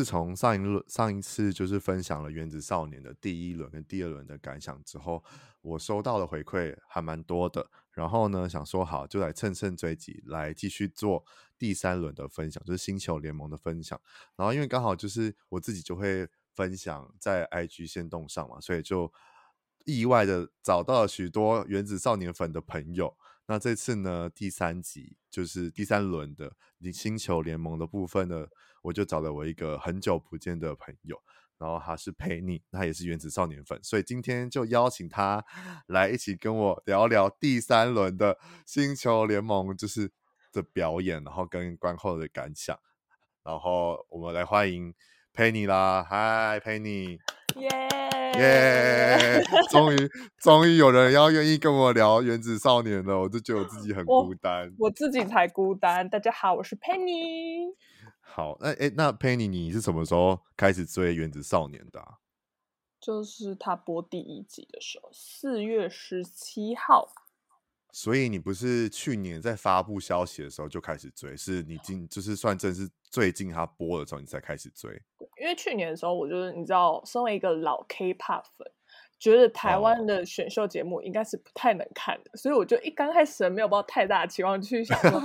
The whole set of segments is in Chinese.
自从上一轮上一次就是分享了《原子少年》的第一轮跟第二轮的感想之后，我收到的回馈还蛮多的。然后呢，想说好就来乘胜追击，来继续做第三轮的分享，就是《星球联盟》的分享。然后因为刚好就是我自己就会分享在 IG 限动上嘛，所以就意外的找到了许多《原子少年》粉的朋友。那这次呢，第三集就是第三轮的《星球联盟》的部分呢。我就找了我一个很久不见的朋友，然后他是佩妮，他也是原子少年粉，所以今天就邀请他来一起跟我聊聊第三轮的星球联盟就是的表演，然后跟观后的感想，然后我们来欢迎佩妮啦，嗨，佩妮，耶耶，终于 终于有人要愿意跟我聊原子少年了，我就觉得我自己很孤单，我，我自己才孤单。大家好，我是佩妮。好，那哎，那 Penny，你是什么时候开始追《原子少年》的啊？就是他播第一集的时候，四月十七号。所以你不是去年在发布消息的时候就开始追，是你今就是算正是最近他播的时候你才开始追？因为去年的时候，我就是你知道，身为一个老 K-pop 粉，觉得台湾的选秀节目应该是不太能看的，哦、所以我就一刚开始没有抱太大的期望去想说。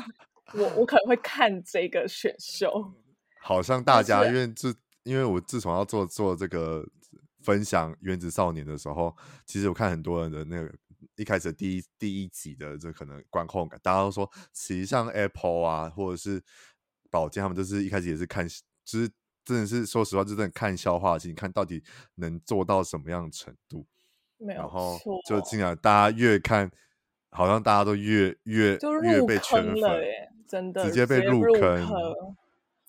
我我可能会看这个选秀，好像大家因为自因为我自从要做做这个分享《原子少年》的时候，其实我看很多人的那个一开始第一第一集的这可能观后感，大家都说，其实像 Apple 啊，或者是宝剑他们，就是一开始也是看，就是真的是说实话，就真的看消化，其实你看到底能做到什么样的程度，没有，然后就进来大家越看，好像大家都越越越被圈粉。真的直接被入坑，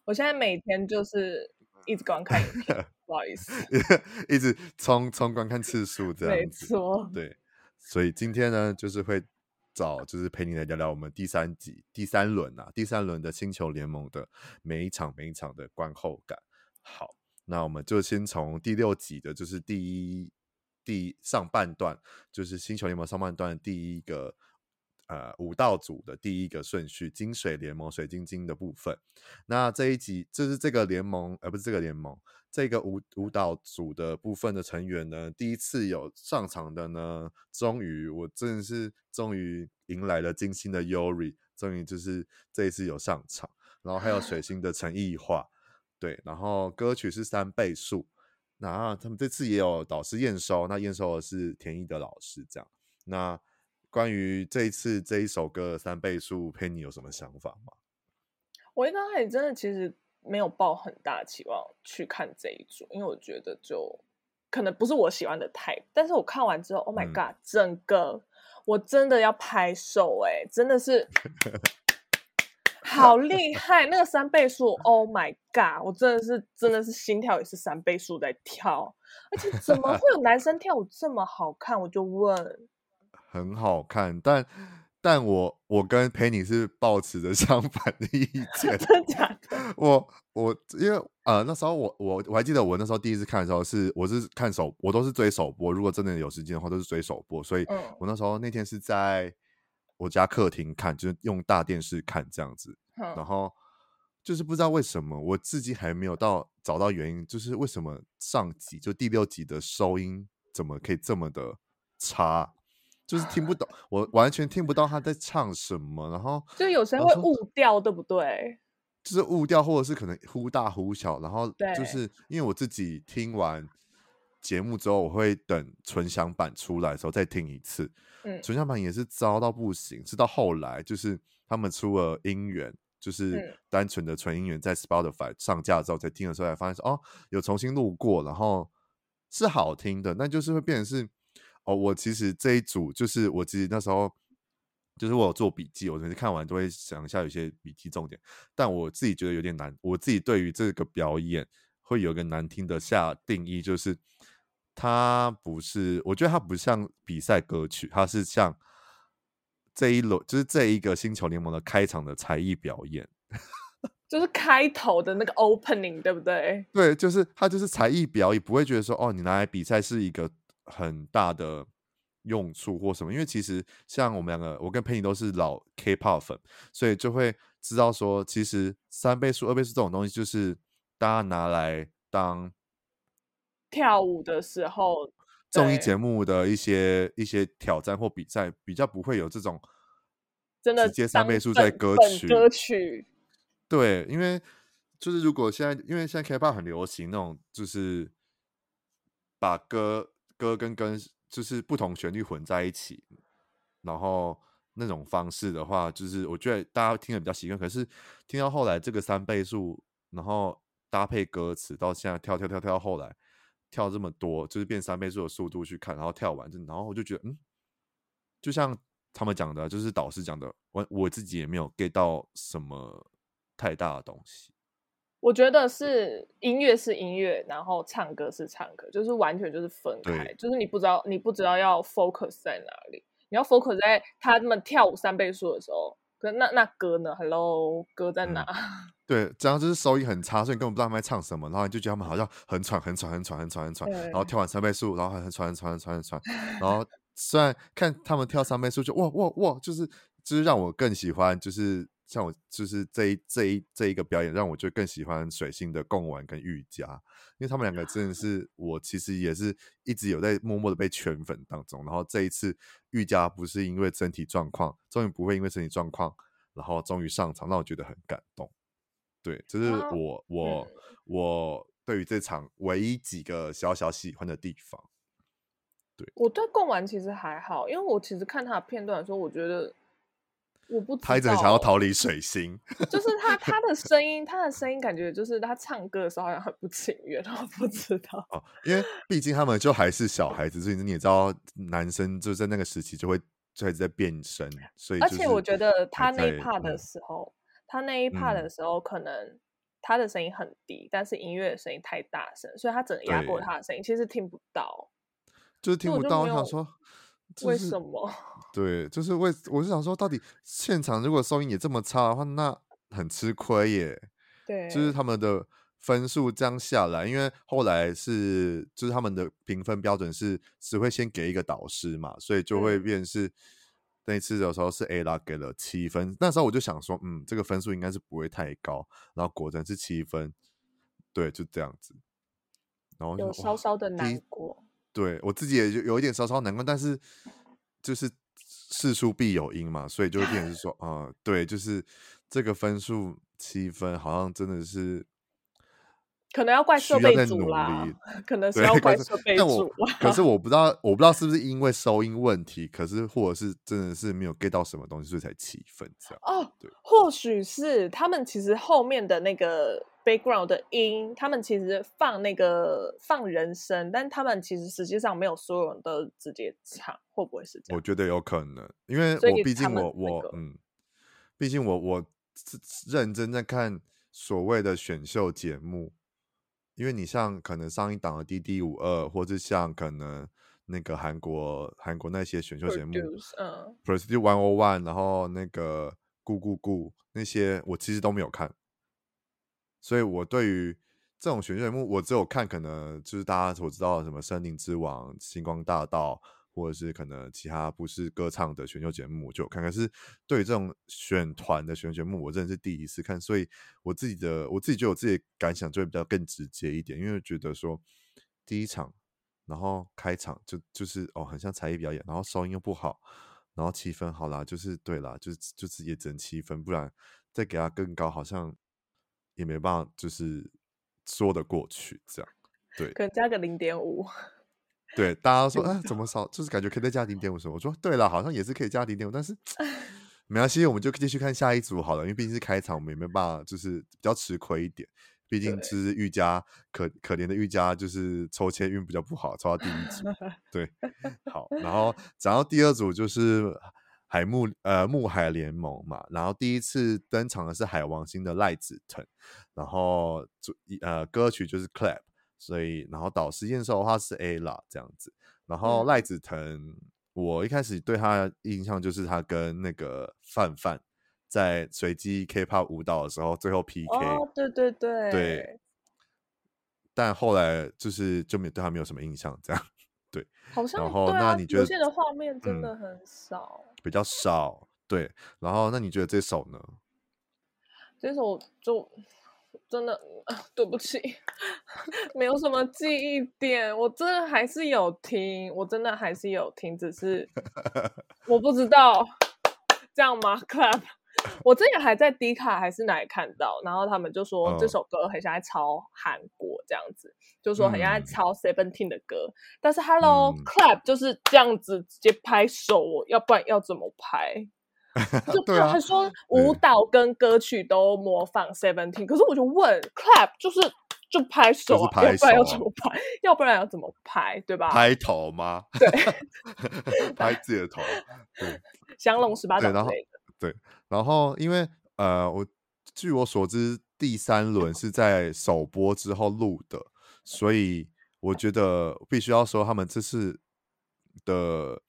我现在每天就是一直观看影片，不好意思，一直冲冲观看次数这样子，没错，对，所以今天呢，就是会找就是陪你来聊聊我们第三集第三轮啊，第三轮的星球联盟的每一场每一场的观后感。好，那我们就先从第六集的，就是第一第上半段，就是星球联盟上半段的第一个。呃，舞蹈组的第一个顺序，金水联盟水晶晶的部分。那这一集就是这个联盟，而不是这个联盟，这个舞舞蹈组的部分的成员呢，第一次有上场的呢，终于，我真的是终于迎来了金星的 Yuri，终于就是这一次有上场。然后还有水 星的陈奕华，对，然后歌曲是三倍数。那他们这次也有导师验收，那验收的是田一的老师，这样。那关于这一次这一首歌的三倍数，佩妮有什么想法吗？我一刚开始真的其实没有抱很大期望去看这一组，因为我觉得就可能不是我喜欢的 type。但是我看完之后，Oh my god，、嗯、整个我真的要拍手哎、欸，真的是 好厉害！那个三倍数，Oh my god，我真的是真的是心跳也是三倍数在跳，而且怎么会有男生跳舞这么好看？我就问。很好看，但但我我跟佩妮是抱持着 相反的意 见。真的假的？我我因为呃那时候我我我还记得我那时候第一次看的时候是我是看首我都是追首播，如果真的有时间的话都是追首播，所以我那时候那天是在我家客厅看，就是用大电视看这样子，嗯、然后就是不知道为什么我自己还没有到找到原因，就是为什么上集就第六集的收音怎么可以这么的差？就是听不懂，我完全听不到他在唱什么，然后就有时候会误掉，对不对？就是误掉，或者是可能忽大忽小，然后就是因为我自己听完节目之后，我会等纯享版出来的时候再听一次。嗯，纯享版也是糟到不行，直到后来就是他们出了音源，就是单纯的纯音源，在 Spotify 上架之后才听的时候，才发现说哦，有重新录过，然后是好听的，那就是会变成是。哦，我其实这一组就是我其实那时候就是我有做笔记，我每次看完都会想一下有些笔记重点，但我自己觉得有点难。我自己对于这个表演会有个难听的下定义，就是它不是，我觉得它不像比赛歌曲，它是像这一轮，就是这一个星球联盟的开场的才艺表演，就是开头的那个 opening，对不对？对，就是它就是才艺表演，不会觉得说哦，你拿来比赛是一个很大的。用处或什么？因为其实像我们两个，我跟佩妮都是老 K-pop 粉，所以就会知道说，其实三倍速、二倍速这种东西，就是大家拿来当跳舞的时候，综艺节目的一些一些挑战或比赛，比较不会有这种真的直接三倍速在歌曲歌曲。对，因为就是如果现在，因为现在 K-pop 很流行那种，就是把歌歌跟跟。就是不同旋律混在一起，然后那种方式的话，就是我觉得大家听得比较习惯。可是听到后来这个三倍速，然后搭配歌词，到现在跳跳跳跳到后来跳这么多，就是变三倍速的速度去看，然后跳完，然后我就觉得，嗯，就像他们讲的，就是导师讲的，我我自己也没有 get 到什么太大的东西。我觉得是音乐是音乐，然后唱歌是唱歌，就是完全就是分开，就是你不知道你不知道要 focus 在哪里，你要 focus 在他们跳舞三倍速的时候，可那那歌呢？Hello，歌在哪？嗯、对，这样就是收音很差，所以你根本不知道他们在唱什么，然后你就觉得他们好像很喘、很喘、很喘、很喘、很喘，然后跳完三倍速，然后还很喘、很喘、很喘、很喘，然后虽然看他们跳三倍速就哇哇哇，就是就是让我更喜欢，就是。像我就是这一这一这一个表演，让我就更喜欢水星的贡丸跟玉佳，因为他们两个真的是我其实也是一直有在默默的被圈粉当中。然后这一次玉佳不是因为身体状况，终于不会因为身体状况，然后终于上场，让我觉得很感动。对，这、就是我我、嗯、我对于这场唯一几个小小喜欢的地方。对，我对贡丸其实还好，因为我其实看他的片段的时候，我觉得。我不知道，他一直很想要逃离水星，就是他他的声音，他的声音感觉就是他唱歌的时候好像很不情愿，我不知道哦，因为毕竟他们就还是小孩子，所以你也知道，男生就在那个时期就会就一直在变声，所以而且我觉得他那一 part 的时候，嗯、他那一 part 的时候，可能他的声音很低，嗯、但是音乐的声音太大声，所以他整个压过他的声音，其实听不到，就是听不到。我，想说。为什么？对，就是为我是想说，到底现场如果收音也这么差的话，那很吃亏耶。对，就是他们的分数这样下来，因为后来是就是他们的评分标准是只会先给一个导师嘛，所以就会变是那一次的时候是 A 拉给了七分，那时候我就想说，嗯，这个分数应该是不会太高，然后果真是七分，对，就这样子，然后有稍稍的难过。对，我自己也就有一点稍稍难过，但是就是事出必有因嘛，所以就会变成是 说，啊、呃，对，就是这个分数七分，好像真的是可能要怪设备组啦，可能是要怪设备组。但我可是我不知道，我不知道是不是因为收音问题，可是或者是真的是没有 get 到什么东西，所以才七分这样。哦，对，或许是他们其实后面的那个。Background 的音，他们其实放那个放人声，但他们其实实际上没有所有人都直接唱，会不会是这样？我觉得有可能，因为我毕竟我、那个、我嗯，毕竟我我认真在看所谓的选秀节目，因为你像可能上一档的 DD 五二，或者像可能那个韩国韩国那些选秀节目，嗯，Produce One O One，然后那个咕咕咕那些，我其实都没有看。所以，我对于这种选秀节目，我只有看可能就是大家所知道的什么《森林之王》《星光大道》，或者是可能其他不是歌唱的选秀节目，我就有看。可是，对于这种选团的选秀节目，我真的是第一次看，所以我自己的我自己觉得我自己的感想就会比较更直接一点，因为觉得说第一场，然后开场就就是哦，很像才艺表演，然后收音又不好，然后七分好啦，就是对啦，就是就是也整七分，不然再给他更高，好像。也没办法，就是说得过去，这样对，可能加个零点五。对，大家说，哎，怎么少？就是感觉可以再加零点五什么？我说，对了，好像也是可以加零点五，但是 没关系，我们就继续看下一组好了，因为毕竟是开场，我们也没办法，就是比较吃亏一点。毕竟是玉佳，可可怜的玉佳，就是抽签运比较不好，抽到第一组。对，好，然后讲到第二组就是。海木呃木海联盟嘛，然后第一次登场的是海王星的赖子腾，然后主呃歌曲就是 Clap，所以然后导师验收的话是 Ella 这样子，然后赖子腾、嗯、我一开始对他的印象就是他跟那个范范在随机 K-pop 舞蹈的时候最后 PK，哦对对对。对，但后来就是就没对他没有什么印象这样。对，好像然后、啊、那你觉得现的画面真的很少、嗯，比较少。对，然后那你觉得这首呢？这首就真的 对不起，没有什么记忆点。我真的还是有听，我真的还是有听，只是 我不知道这样吗？Club，。我之前还在迪卡还是哪里看到，然后他们就说这首歌很像在抄韩国这样子，嗯、就说很像在抄 Seventeen 的歌。嗯、但是 Hello、嗯、Clap 就是这样子直接拍手，要不然要怎么拍？就 他还说舞蹈跟歌曲都模仿 Seventeen，可是我就问 Clap 就是就拍手啊，要不然要怎么拍？要不然要怎么拍？对吧？拍头吗？对，拍自己的头。对，降龙十八掌之类的。对，然后因为呃，我据我所知，第三轮是在首播之后录的，所以我觉得必须要说他们这次的，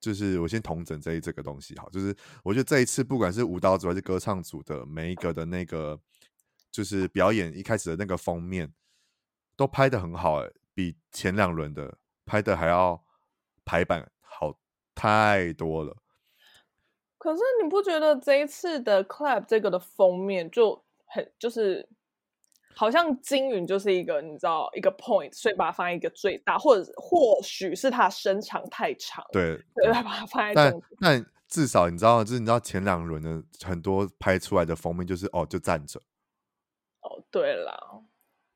就是我先统整这一这个东西哈，就是我觉得这一次不管是舞蹈组还是歌唱组的每一个的那个，就是表演一开始的那个封面都拍的很好，诶，比前两轮的拍的还要排版好太多了。可是你不觉得这一次的 Clap 这个的封面就很就是好像金云就是一个你知道一个 point，所以把它放在一个最大，或者或许是他身长太长，对，对，把它放在但。但至少你知道，就是你知道前两轮的很多拍出来的封面就是哦，就站着。哦，对了，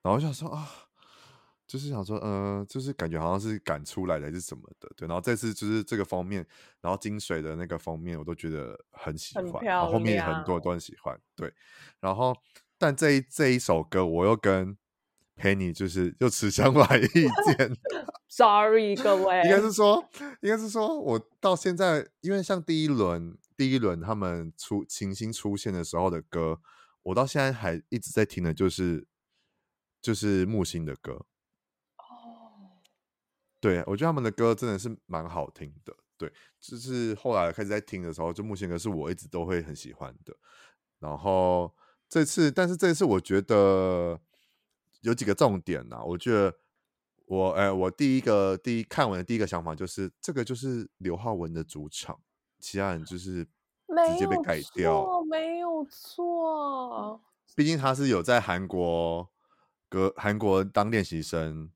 然后就想说啊。就是想说，嗯、呃，就是感觉好像是赶出来的还是什么的，对。然后这次就是这个封面，然后金水的那个封面，我都觉得很喜欢，然后后面很多都很喜欢，对。然后，但这一这一首歌，我又跟 Penny 就是又持相反意见。Sorry，各位，应该是说，应该是说我到现在，因为像第一轮第一轮他们出晴星出现的时候的歌，我到现在还一直在听的，就是就是木星的歌。对，我觉得他们的歌真的是蛮好听的。对，就是后来开始在听的时候，就木星歌是我一直都会很喜欢的。然后这次，但是这次我觉得有几个重点呐、啊。我觉得我，哎，我第一个第一看完的第一个想法就是，这个就是刘浩文的主场，其他人就是直接被改掉，没有错。毕竟他是有在韩国歌韩国当练习生。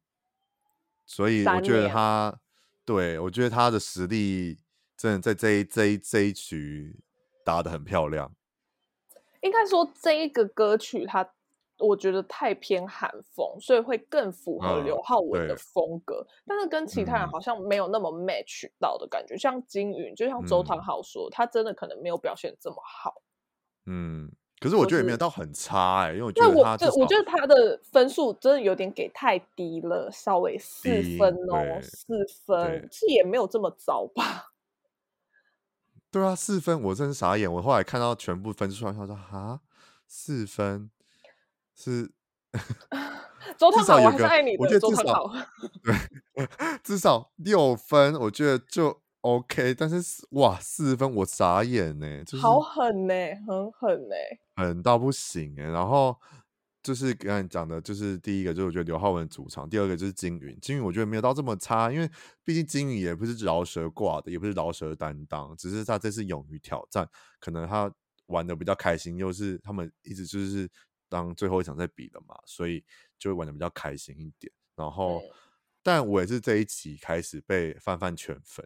所以我觉得他，对，我觉得他的实力真的在这一这一这一局打得很漂亮。应该说这一个歌曲，它我觉得太偏韩风，所以会更符合刘浩文的风格。嗯、但是跟其他人好像没有那么 match 到的感觉。嗯、像金云，就像周汤豪说，嗯、他真的可能没有表现这么好。嗯。可是我觉得也没有到很差哎、欸，因为我觉得他我，我觉得他的分数真的有点给太低了，稍微四分哦，四分是也没有这么糟吧？对啊，四分我真是傻眼，我后来看到全部分数，他说啊，四分是 周汤豪，我还是爱你的，我觉得至少 对，至少六分，我觉得就。OK，但是哇，四分我傻眼呢，就是好狠呢，很狠呢，狠到不行哎。然后就是刚才讲的，就是第一个就是我觉得刘浩文主场，第二个就是金云，金云我觉得没有到这么差，因为毕竟金云也不是饶舌挂的，也不是饶舌担当，只是他这次勇于挑战，可能他玩的比较开心，又是他们一直就是当最后一场在比的嘛，所以就会玩的比较开心一点。然后，嗯、但我也是这一期开始被范范圈粉。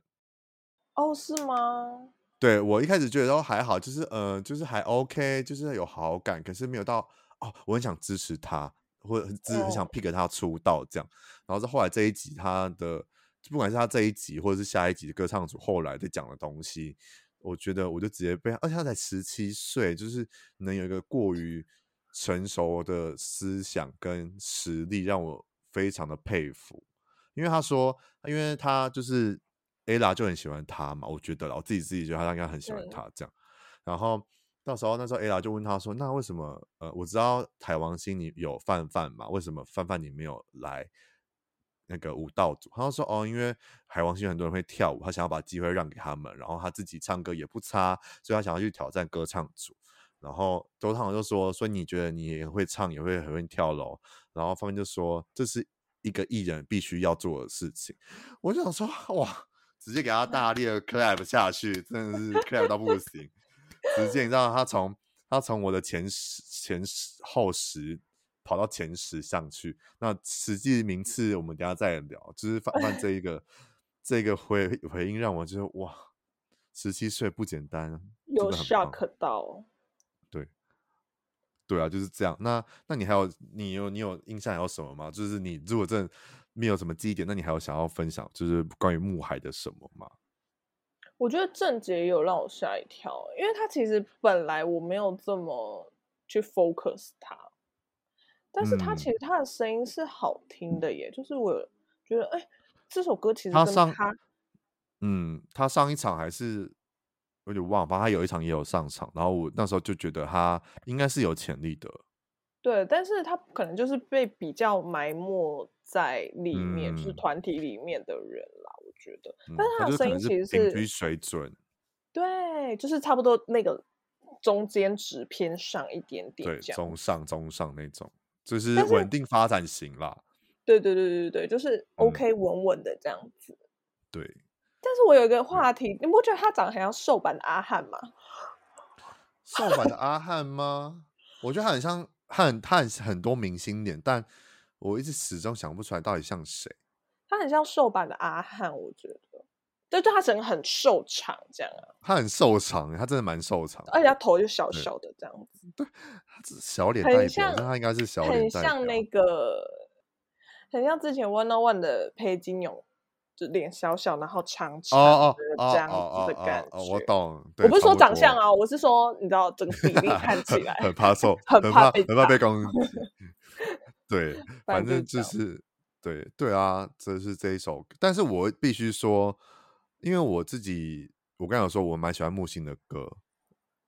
哦，是吗？对，我一开始觉得都还好，就是呃，就是还 OK，就是有好感，可是没有到哦，我很想支持他，或者支很想 pick 他出道这样。Oh. 然后是后来这一集他的，不管是他这一集或者是下一集的歌唱组后来在讲的东西，我觉得我就直接被他，而且他才十七岁，就是能有一个过于成熟的思想跟实力，让我非常的佩服。因为他说，因为他就是。Ella 就很喜欢他嘛，我觉得啦，我自己自己觉得他应该很喜欢他这样。然后到时候那时候 Ella 就问他说：“那为什么？呃，我知道海王星你有范范嘛？为什么范范你没有来那个舞蹈组？”他就说：“哦，因为海王星很多人会跳舞，他想要把机会让给他们，然后他自己唱歌也不差，所以他想要去挑战歌唱组。”然后周汤豪就说：“所以你觉得你也会唱，也会很会跳楼？”然后方面就说：“这是一个艺人必须要做的事情。”我就想说：“哇！”直接给他大力的 clap 下去，真的是 clap 到不行。直接你知道他从他从我的前十前十后十跑到前十上去，那实际名次我们等下再聊。就是范范这一 个这个回回应让我觉得哇，十七岁不简单，有 shock 到。对，对啊，就是这样。那那你还有你有你有印象还有什么吗？就是你如果真的。没有什么记忆点，那你还有想要分享，就是关于木海的什么吗？我觉得郑杰也有让我吓一跳，因为他其实本来我没有这么去 focus 他，但是他其实他的声音是好听的耶，嗯、就是我觉得，哎，这首歌其实他，他上，嗯，他上一场还是有点忘了，反正他有一场也有上场，然后我那时候就觉得他应该是有潜力的。对，但是他可能就是被比较埋没在里面，嗯、就是团体里面的人啦，我觉得。嗯、但是他的声音其实是平均水准，对，就是差不多那个中间值偏上一点点，对，中上中上那种，就是稳定发展型啦。对对对对对，就是 OK 稳稳的这样子。嗯、对。但是我有一个话题，你不觉得他长得很像瘦版的阿汉吗？瘦版的阿汉吗？我觉得他很像。他很他很很多明星脸，但我一直始终想不出来到底像谁。他很像瘦版的阿汉，我觉得，对就，他整个很瘦长这样啊。他很瘦长，他真的蛮瘦长，而且他头就小小的这样子。对，他小脸代表，但他应该是小脸代表，很像那个，很像之前 One on One 的裴金勇。脸小小，然后长长的这样子的感觉，我懂。我不是说长相啊，我是说你知道整个比例看起来很怕瘦，很怕很怕被攻击。对，反正就是对对啊，这是这一首。但是我必须说，因为我自己，我刚才有说我蛮喜欢木星的歌，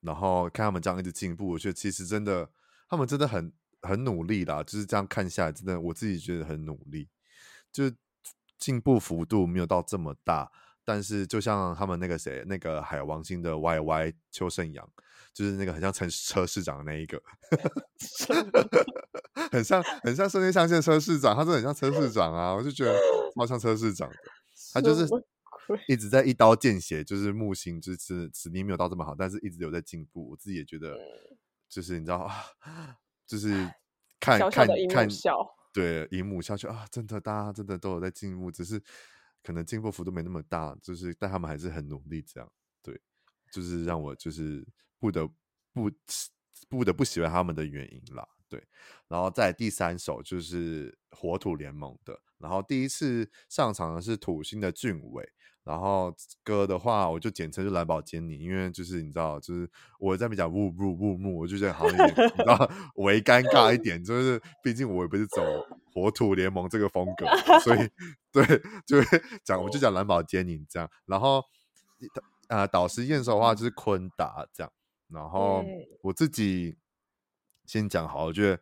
然后看他们这样一直进步，我觉得其实真的，他们真的很很努力啦。就是这样看下来，真的我自己觉得很努力，就。进步幅度没有到这么大，但是就像他们那个谁，那个海王星的 Y Y 邱胜阳，就是那个很像陈车市长的那一个，很像很像圣内上线车市长，他真的很像车市长啊，我就觉得超像车市长的，他就是一直在一刀见血，就是木星就是实力没有到这么好，但是一直有在进步，我自己也觉得，就是你知道啊，就是看小小看看。对，荧幕下去啊，真的，大家真的都有在进步，只是可能进步幅度没那么大，就是但他们还是很努力，这样，对，就是让我就是不得不不得不喜欢他们的原因啦，对，然后在第三首就是火土联盟的，然后第一次上场的是土星的俊伟。然后歌的话，我就简称就蓝宝坚尼，因为就是你知道，就是我在那边讲雾雾雾雾，我就觉得好像有点你知道微尴尬一点，就是毕竟我也不是走火土联盟这个风格，所以 对，就会讲我就讲蓝宝坚尼这样。然后呃，导师验收的话就是坤达这样。然后我自己先讲好，我觉得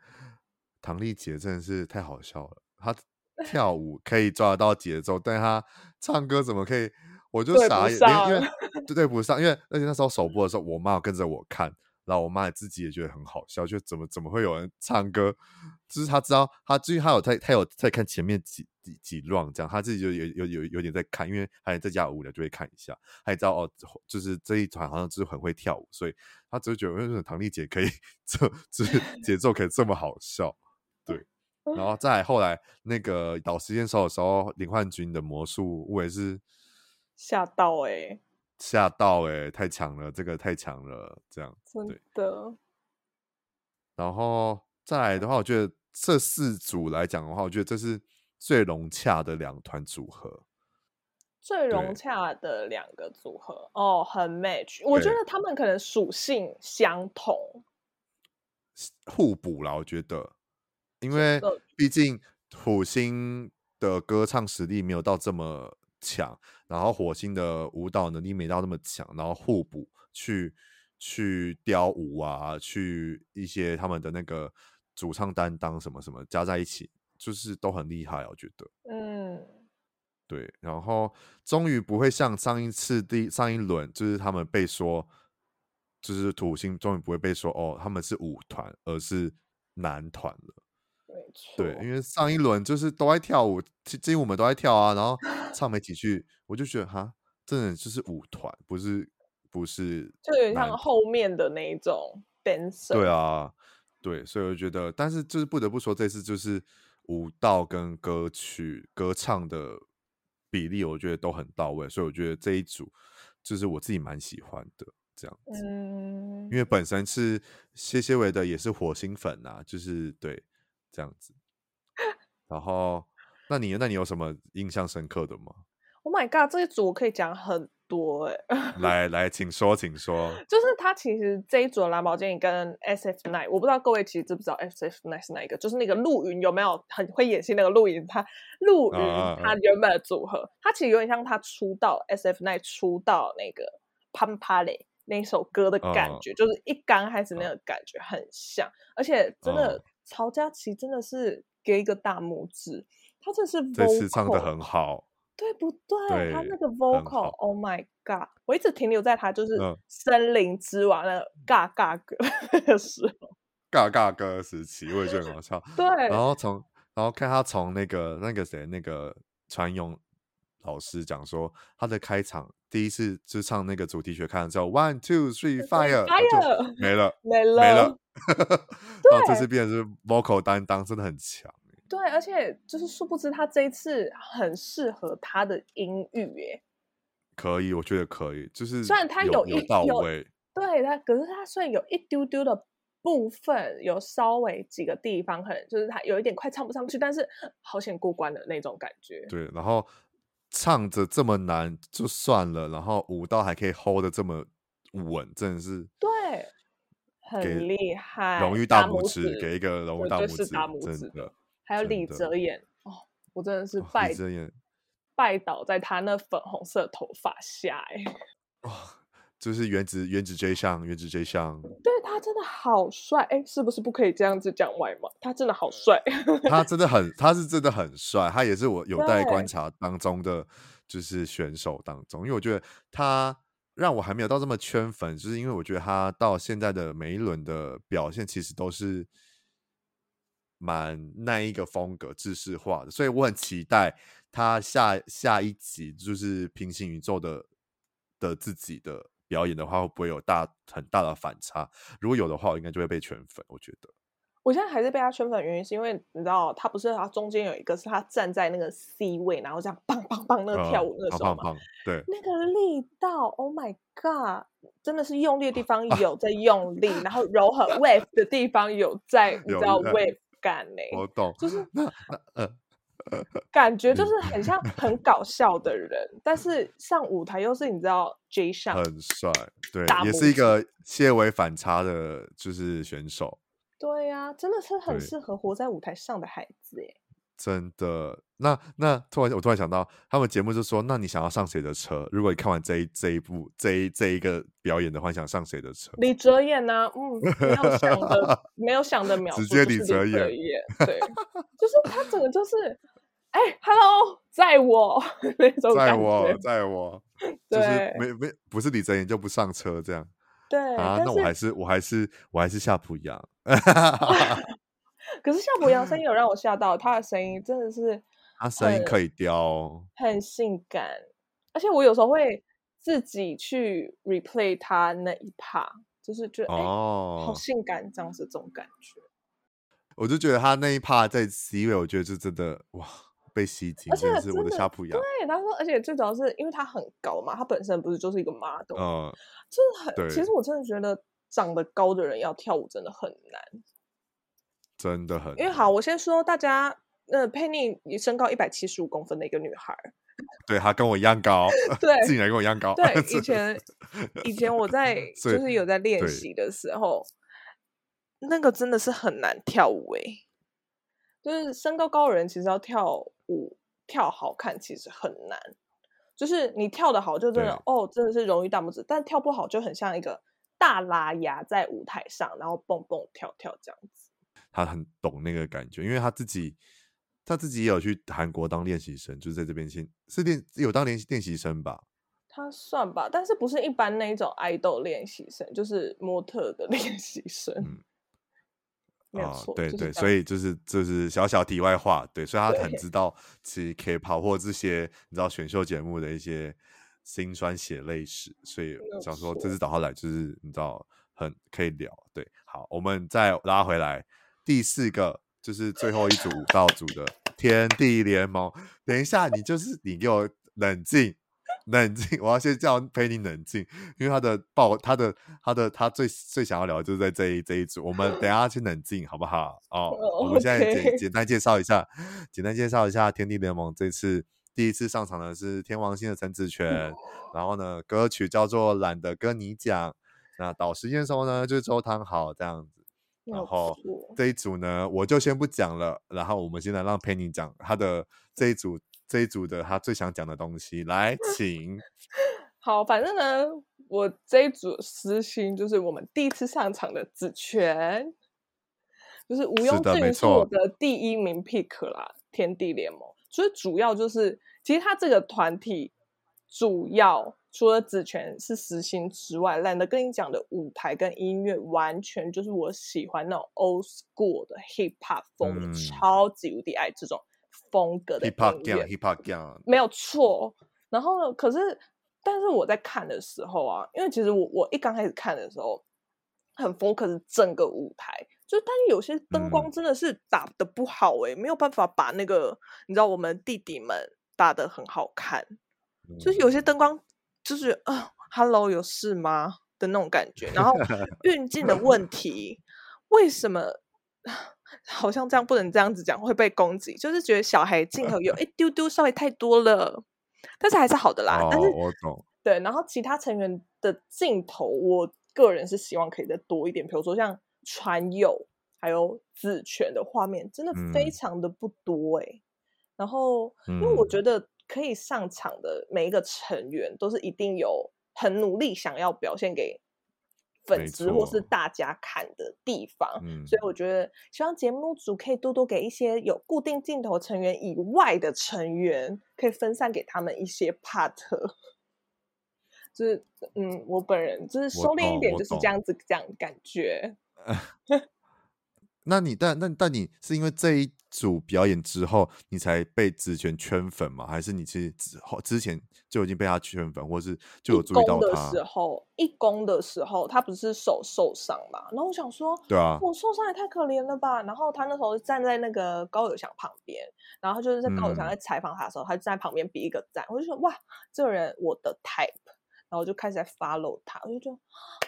唐丽姐真的是太好笑了，她。跳舞可以抓得到节奏，但他唱歌怎么可以？我就傻眼，因为 对对不上，因为而且那时候首播的时候，我妈有跟着我看，然后我妈也自己也觉得很好笑，就怎么怎么会有人唱歌？就是他知道，他至于他有在，他有在看前面几几几 round 这样，他自己就有有有有点在看，因为他也在家无聊就会看一下，他也知道哦，就是这一团好像就是很会跳舞，所以他只是觉得为什么唐丽姐可以 这就是节奏可以这么好笑，对。然后 再后来那个导时间手的时候，林焕君的魔术我也是吓到哎、欸，吓到哎、欸，太强了，这个太强了，这样真的。然后再来的话，我觉得这四组来讲的话，我觉得这是最融洽的两团组合，最融洽的两个组合哦，很 match。我觉得他们可能属性相同，互补了，我觉得。因为毕竟土星的歌唱实力没有到这么强，然后火星的舞蹈能力没到那么强，然后互补去去雕舞啊，去一些他们的那个主唱担当什么什么加在一起，就是都很厉害，我觉得。嗯，对，然后终于不会像上一次第上一轮，就是他们被说，就是土星终于不会被说哦，他们是舞团，而是男团了。对，因为上一轮就是都在跳舞，金舞们都在跳啊，然后唱没几句，我就觉得哈，真的就是舞团，不是不是，就有点像后面的那一种 dancer。对啊，对，所以我觉得，但是就是不得不说，这次就是舞蹈跟歌曲歌唱的比例，我觉得都很到位，所以我觉得这一组就是我自己蛮喜欢的这样子。嗯，因为本身是谢谢伟的也是火星粉啊，就是对。这样子，然后，那你那你有什么印象深刻的吗？Oh my god，这一组我可以讲很多哎、欸。来来，请说，请说。就是他其实这一组蓝宝坚尼跟 S F Nine，我不知道各位其实知不知道 S F Nine 是哪一个？就是那个陆云有没有很会演戏那个陆云？他陆云他原本的组合，啊、他其实有点像他出道 S F Nine 出道那个潘帕雷那首歌的感觉，啊、就是一刚开始那个感觉很像，啊、而且真的。啊曹佳琪真的是给一个大拇指，他真的是 vocal, 这次唱的很好，对不对？对他那个 vocal，Oh my god！我一直停留在他就是森林之王的嘎嘎哥的时候，嘎嘎哥时期，我也觉得很好笑。对，然后从然后看他从那个那个谁那个传勇老师讲说，他的开场第一次就唱那个主题曲，看了之后，One Two Three Fire，没了，没了，没了。然后这次变成是 vocal 担当，真的很强。对，而且就是殊不知他这一次很适合他的音域，耶。可以，我觉得可以。就是虽然他有一有到位，对他，可是他虽然有一丢丢的部分，有稍微几个地方可能就是他有一点快唱不上去，但是好险过关的那种感觉。对，然后唱着这么难就算了，然后舞蹈还可以 hold 的这么稳，真的是对。很厉害，荣誉大拇指，给一个荣誉大拇指，大拇指真的。还有李泽言哦，我真的是拜李泽言拜倒在他那粉红色头发下，哎，哇，就是原子原子 J 项，原子 J 项，对他真的好帅，哎，是不是不可以这样子讲外貌？他真的好帅，他真的很，他是真的很帅，他也是我有待观察当中的就是选手当中，因为我觉得他。让我还没有到这么圈粉，就是因为我觉得他到现在的每一轮的表现，其实都是蛮那一个风格、制式化的，所以我很期待他下下一集就是平行宇宙的的自己的表演的话，会不会有大很大的反差？如果有的话，我应该就会被圈粉。我觉得。我现在还是被他圈粉的原因，是因为你知道，他不是他中间有一个是他站在那个 C 位，然后这样棒棒棒那个跳舞那个时候嘛，对，那个力道，Oh my God，真的是用力的地方 有在用力，然后柔和 wave 的地方有在，你知道 wave 感呢？我懂，就是感觉就是很像 很搞笑的人，但是上舞台又是你知道 J 上很帅，对，也是一个些微反差的，就是选手。对呀、啊，真的是很适合活在舞台上的孩子耶。真的，那那突然我突然想到，他们节目就说，那你想要上谁的车？如果你看完这一这一部这一这一个表演的话，想上谁的车？李哲言呢、啊？嗯，没有想的，没有想的秒，直接李哲言。对，就是他整个就是，哎，Hello，在我 那种在我，在我，就是没没不是李泽言就不上车这样。对啊，那我还是我还是我还是夏普阳。可是夏普阳声音 有让我吓到，他的声音真的是，他声音可以雕，很性感，而且我有时候会自己去 replay 他那一 part，就是觉得哦，好性感这样子这种感觉。我就觉得他那一 part 在 C 位，我觉得是真的哇。被吸睛，而且是我的夏普阳。对，他说，而且最主要是因为他很高嘛，他本身不是就是一个 model，嗯，就是很。其实我真的觉得长得高的人要跳舞真的很难，真的很。因为好，我先说大家，呃，佩妮，你身高一百七十五公分的一个女孩，对，她跟我一样高，对，自己来跟我一样高。对，以前以前我在就是有在练习的时候，那个真的是很难跳舞哎、欸。就是身高高的人，其实要跳舞跳好看，其实很难。就是你跳得好，就真的哦，真的是荣誉大拇指。但跳不好，就很像一个大拉牙在舞台上，然后蹦蹦跳跳这样子。他很懂那个感觉，因为他自己他自己也有去韩国当练习生，就是在这边先是练有当练练习生吧。他算吧，但是不是一般那种爱豆练习生，就是模特的 练习生。嗯没有错，哦、对对，所以就是就是小小题外话，对，所以他很知道其实 K-pop 或这些你知道选秀节目的一些辛酸血泪史，所以想说这次找他来就是你知道很可以聊，对，好，我们再拉回来第四个就是最后一组舞蹈组的天地联盟，等一下你就是你给我冷静。冷静，我要先叫 陪你冷静，因为他的爆，他的他的他最最想要聊的就是在这一这一组，我们等一下去冷静，好不好？哦，oh, 我们现在简简单介绍一下，简单介绍一下天地联盟这次第一次上场的是天王星的陈子权，然后呢，歌曲叫做懒得跟你讲，那导师验收呢就是周汤豪这样子，然后这一组呢我就先不讲了，然后我们现在让佩妮讲他的这一组。这一组的他最想讲的东西，来，请。好，反正呢，我这一组私心就是我们第一次上场的子权，就是毋庸置疑是我的第一名 pick 啦。天地联盟，所以主要就是，其实他这个团体主要除了子权是实心之外，懒得跟你讲的舞台跟音乐，完全就是我喜欢那种 old school 的 hip hop 风，嗯、超级无敌爱这种。风格的音乐，hip hop gang 没有错。然后呢，可是，但是我在看的时候啊，因为其实我我一刚开始看的时候，很 focus 整个舞台，就但是有些灯光真的是打的不好哎、欸，嗯、没有办法把那个你知道我们弟弟们打的很好看，嗯、就是有些灯光就是啊、呃、，Hello 有事吗？的那种感觉，然后运镜的问题，为什么？好像这样不能这样子讲，会被攻击。就是觉得小孩镜头有 一丢丢稍微太多了，但是还是好的啦。哦、但是我懂。对，然后其他成员的镜头，我个人是希望可以再多一点。比如说像传友还有子权的画面，真的非常的不多哎、欸。嗯、然后，因为我觉得可以上场的每一个成员，都是一定有很努力想要表现给。粉丝或是大家看的地方，嗯、所以我觉得希望节目组可以多多给一些有固定镜头成员以外的成员，可以分散给他们一些 part。就是，嗯，我本人就是收敛一点，就是这样子这样感觉。那你但那但你是因为这一组表演之后，你才被子权圈粉吗？还是你其实之后之前就已经被他圈粉，或是就有注意到他？的时候，一公的时候，他不是手受伤嘛？然后我想说，对啊，我受伤也太可怜了吧？然后他那时候站在那个高友翔旁边，然后就是在高友翔在采访他的时候，嗯、他就在旁边比一个赞。我就说哇，这个人我的 type。然后我就开始在 follow 他，我就觉得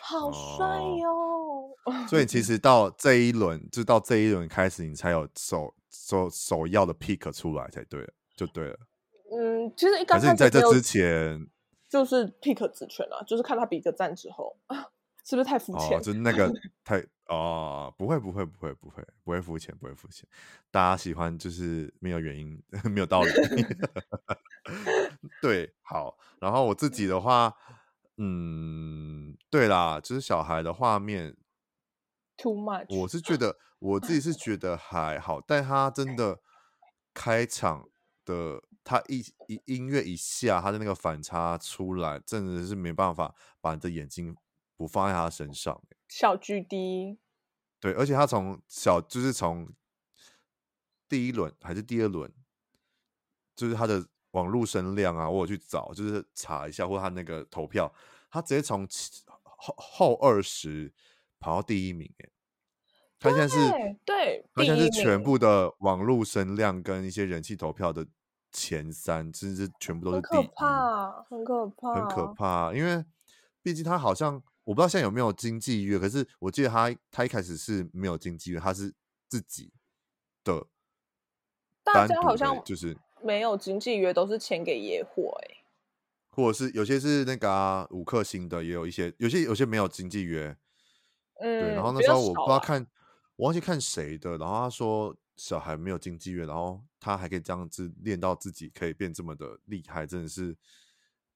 好帅哟、所以其实到这一轮，就到这一轮开始，你才有首首首要的 pick 出来才对了，就对了。嗯，其实一刚开始是你在这之前就是 pick 子权啊，就是看他比个赞之后，是不是太肤浅？哦，就那个 太哦，不会不会不会不会不会肤浅不会肤浅，大家喜欢就是没有原因 没有道理。对，好，然后我自己的话，嗯，对啦，就是小孩的画面，too much。我是觉得我自己是觉得还好，但他真的开场的，他一一音乐一下，他的那个反差出来，真的是没办法把你的眼睛不放在他身上。小 GD，对，而且他从小就是从第一轮还是第二轮，就是他的。网络声量啊，我有去找，就是查一下，或他那个投票，他直接从后后二十跑到第一名，哎，他现在是，对，他现在是全部。的网络声量跟一些人气投票的前三，甚至全部都是第一，很可怕，很可怕，很可怕，因为毕竟他好像我不知道现在有没有经纪约，可是我记得他他一开始是没有经纪约，他是自己的，大家好像就是。没有经纪约，都是签给野火哎，或者是有些是那个啊五颗星的，也有一些，有些有些没有经纪约，嗯，对。然后那时候我不知道看，我忘记看谁的，然后他说小孩没有经纪约，然后他还可以这样子练到自己可以变这么的厉害，真的是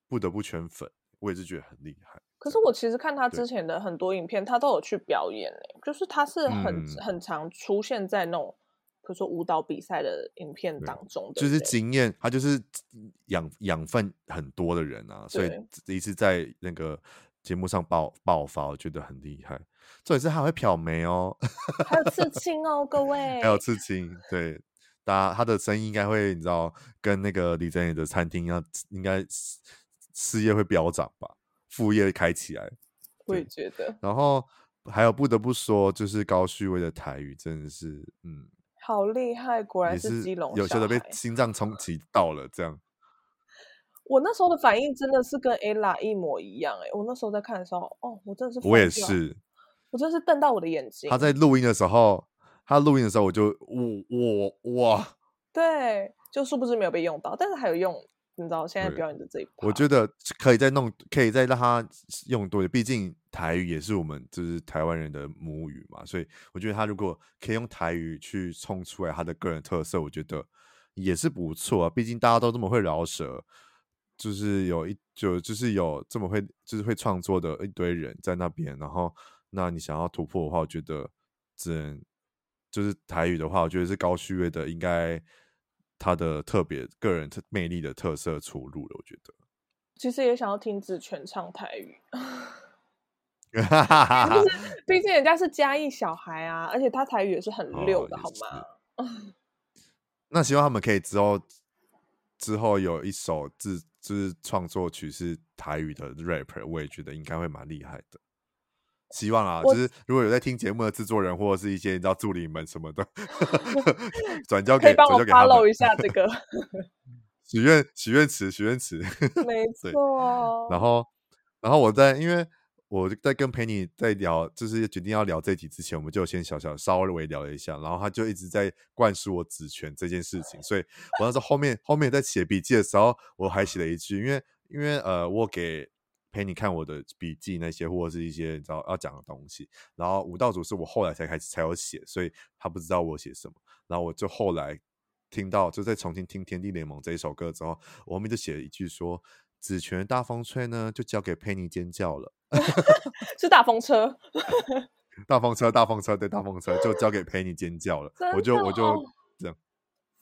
不得不圈粉，我也是觉得很厉害。可是我其实看他之前的很多影片，他都有去表演诶，就是他是很、嗯、很常出现在那种，比如说舞蹈比赛的影片当中的，就是经验，他就是养养分很多的人啊，所以第一次在那个节目上爆爆发，我觉得很厉害。重点是还会漂眉哦，还有刺青哦，各位，还有刺青，对，大家他的声音应该会，你知道，跟那个李珍也的餐厅一样，应该事业会飙涨吧。副业开起来，我也觉得。然后还有不得不说，就是高旭威的台语真的是，嗯，好厉害，果然是基隆，有些都被心脏冲击到了。这样，我那时候的反应真的是跟 Ella 一模一样。哎，我那时候在看的时候，哦，我真的是，我也是，我真的是瞪到我的眼睛。他在录音的时候，他录音的时候，我就，我我哇，对，就殊不知没有被用到，但是还有用。你知道现在表演的这一块，我觉得可以再弄，可以再让他用多一点。毕竟台语也是我们就是台湾人的母语嘛，所以我觉得他如果可以用台语去冲出来他的个人特色，我觉得也是不错啊。毕竟大家都这么会饶舌，就是有一就就是有这么会就是会创作的一堆人在那边，然后那你想要突破的话，我觉得只能就是台语的话，我觉得是高旭威的应该。他的特别个人特魅力的特色出路了，我觉得。其实也想要听子权唱台语，就是 毕竟人家是嘉义小孩啊，而且他台语也是很溜的，哦、好吗？那希望他们可以之后之后有一首自就是创作曲是台语的 rapper，我也觉得应该会蛮厉害的。希望啊，就是如果有在听节目的制作人或者是一些你知道助理们什么的，转交给，可以帮我 follow 一下这 个许愿许愿池许愿池，没错。然后然后我在因为我在跟陪你在聊，就是决定要聊这集之前，我们就先小小稍微聊了一下，然后他就一直在灌输我职权这件事情，所以我那时候后面后面在写笔记的时候，我还写了一句，因为因为呃我给。陪你看我的笔记那些，或者是一些你知道要讲的东西。然后舞蹈组是我后来才开始才有写，所以他不知道我写什么。然后我就后来听到，就在重新听《天地联盟》这一首歌之后，我后面就写了一句说：“紫权大风吹呢，就交给佩妮尖叫了。”是大风车，大风车，大风车，对，大风车就交给佩妮尖叫了。我就我就这样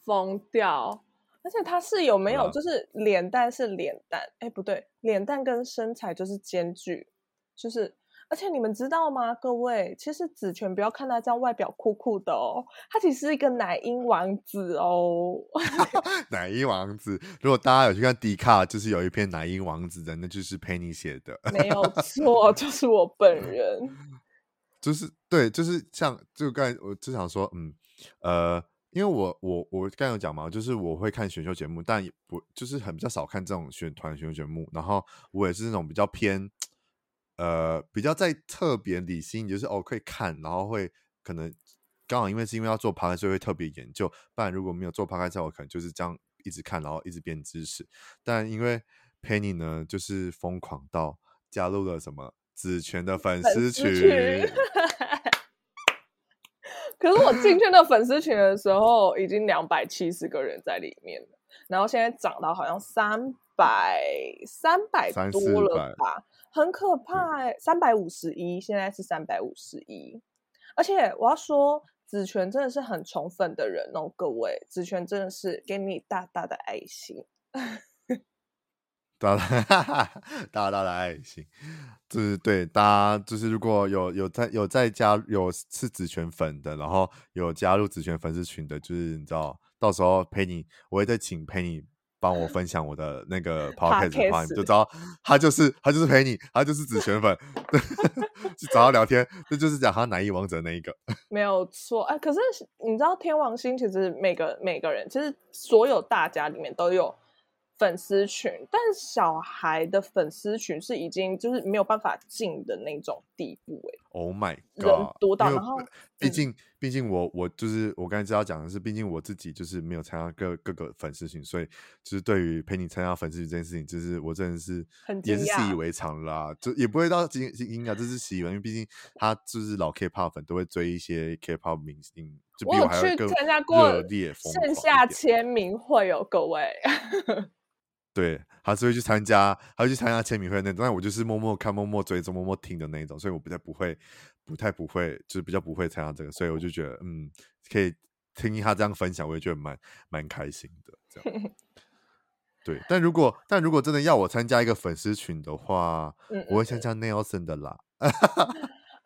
疯掉。而且他是有没有，就是脸蛋是脸蛋，哎、啊，不对，脸蛋跟身材就是兼具，就是，而且你们知道吗，各位，其实子权不要看他这样外表酷酷的哦，他其实是一个奶音王子哦。奶音王子，如果大家有去看迪卡，就是有一篇奶音王子的，那就是佩妮写的，没有 错，就是我本人。就是对，就是像就刚才我就想说，嗯，呃。因为我我我刚有讲嘛，就是我会看选秀节目，但也不就是很比较少看这种选团选秀节目。然后我也是那种比较偏，呃，比较在特别理性，就是哦可以看，然后会可能刚好因为是因为要做 podcast，所以会特别研究。不然如果没有做 podcast，我可能就是这样一直看，然后一直变知识。但因为 Penny 呢，就是疯狂到加入了什么子权的粉丝群。可是我进去那粉丝群的时候，已经两百七十个人在里面了，然后现在涨到好像三百三百多了吧，很可怕三百五十一，现在是三百五十一，而且我要说，子权真的是很宠粉的人哦，各位，子权真的是给你大大的爱心。大家大大的爱心，就是对大家，就是如果有有在有在加有是紫权粉的，然后有加入紫权粉丝群的，就是你知道，到时候陪你，我会再请陪你帮我分享我的那个 podcast 的话，你就知道他就是他就是陪你，他就是紫权粉，就找他聊天，这就是讲他奶一王者那一个，没有错。哎，可是你知道天王星其实每个每个人，其实所有大家里面都有。粉丝群，但小孩的粉丝群是已经就是没有办法进的那种地步哎。Oh my god！人多到，然后毕竟毕竟我我就是我刚才知道讲的是，毕竟我自己就是没有参加各各个粉丝群，所以就是对于陪你参加粉丝群这件事情，就是我真的是也是习以为常啦，就也不会到惊惊讶，这是习以为，因为毕竟他就是老 K-pop 粉，都会追一些 K-pop 明星，就比我还要更热。线下签名会有各位。对，他是会去参加，他会去参加签名会那种，但我就是默默看、默默追踪、默默听的那种，所以我比较不会，不太不会，就是比较不会参加这个，所以我就觉得，嗯，可以听他这样分享，我也觉得蛮蛮开心的，这样。对，但如果但如果真的要我参加一个粉丝群的话，嗯嗯我会参加 Nelson 的啦。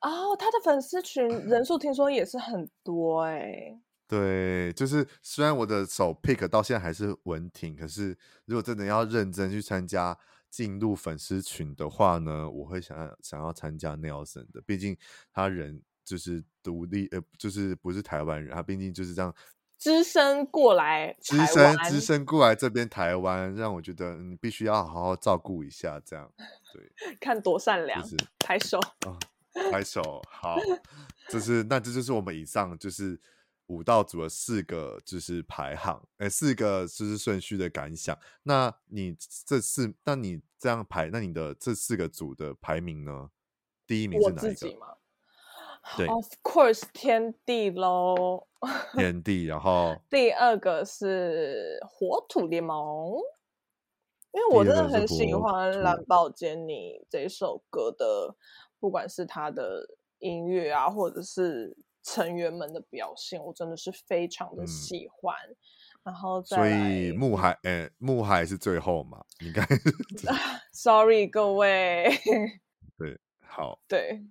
哦，他的粉丝群人数听说也是很多哎、欸。对，就是虽然我的手 pick 到现在还是稳挺，可是如果真的要认真去参加进入粉丝群的话呢，我会想要想要参加 Nelson 的，毕竟他人就是独立，呃，就是不是台湾人，他毕竟就是这样，只身过来，只身只身过来这边台湾，让我觉得你必须要好好照顾一下，这样对，看多善良，就是拍手啊，拍手，好，就是那这就是我们以上就是。舞蹈组的四个就是排行，哎，四个就是顺序的感想。那你这四，那你这样排，那你的这四个组的排名呢？第一名是哪一个？对，Of course，天地喽。天地，然后第二个是火土联盟，因为我真的很喜欢《蓝宝坚尼》这首歌的，不管是他的音乐啊，或者是。成员们的表现，我真的是非常的喜欢。嗯、然后再，所以木海，哎、欸，木海是最后嘛？应该。Sorry，各位。对，好。对。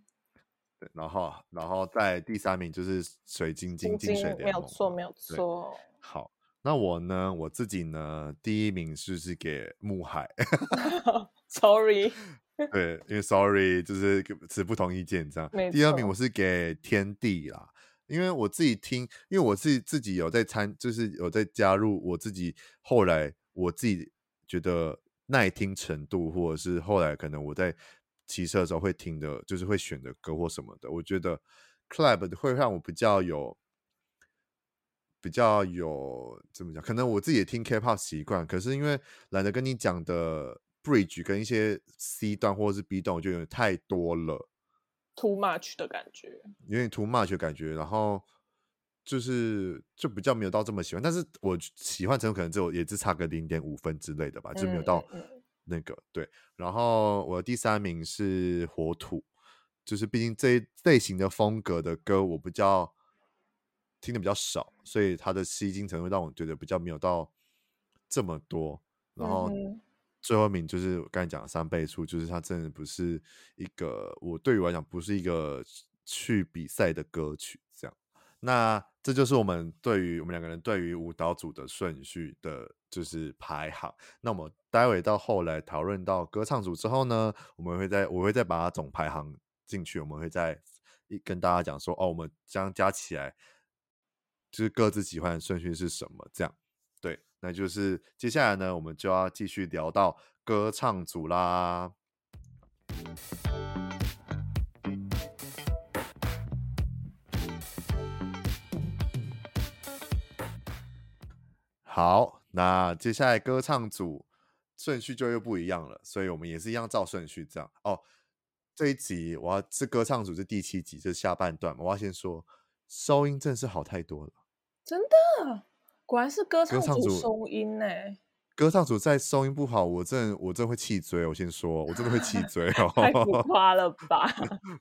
对，然后，然后在第三名就是水晶晶晶水联盟，没有错，没有错。好，那我呢？我自己呢？第一名是不是给木海？Sorry。对，因为 sorry 就是持不同意见这样。第二名我是给天地啦，因为我自己听，因为我自己自己有在参，就是有在加入我自己后来我自己觉得耐听程度，或者是后来可能我在骑车的时候会听的，就是会选的歌或什么的，我觉得 club 会让我比较有比较有怎么讲？可能我自己也听 K-pop 习惯，可是因为懒得跟你讲的。Bridge 跟一些 C 段或者是 B 段，我觉得有点太多了，too much 的感觉，有点 too much 的感觉，然后就是就比较没有到这么喜欢，但是我喜欢程度可能只有也只差个零点五分之类的吧，就没有到那个、嗯、对。然后我的第三名是火土，就是毕竟这一类型的风格的歌我比较听的比较少，所以它的吸睛程度让我觉得比较没有到这么多，然后。最后一名就是我刚才讲的三倍数，就是它真的不是一个我对于我来讲不是一个去比赛的歌曲，这样。那这就是我们对于我们两个人对于舞蹈组的顺序的，就是排行。那我们待会到后来讨论到歌唱组之后呢，我们会再我会再把它总排行进去，我们会再一跟大家讲说，哦，我们将加起来就是各自喜欢的顺序是什么，这样。那就是接下来呢，我们就要继续聊到歌唱组啦。好，那接下来歌唱组顺序就又不一样了，所以我们也是一样照顺序这样。哦，这一集我要是歌唱组是第七集，就是下半段，我要先说收音真是好太多了，真的。果然是歌唱组收音呢、欸。歌唱组在收音不好，我真我真会气追。我先说，我真的会气追 哦。太浮夸了吧？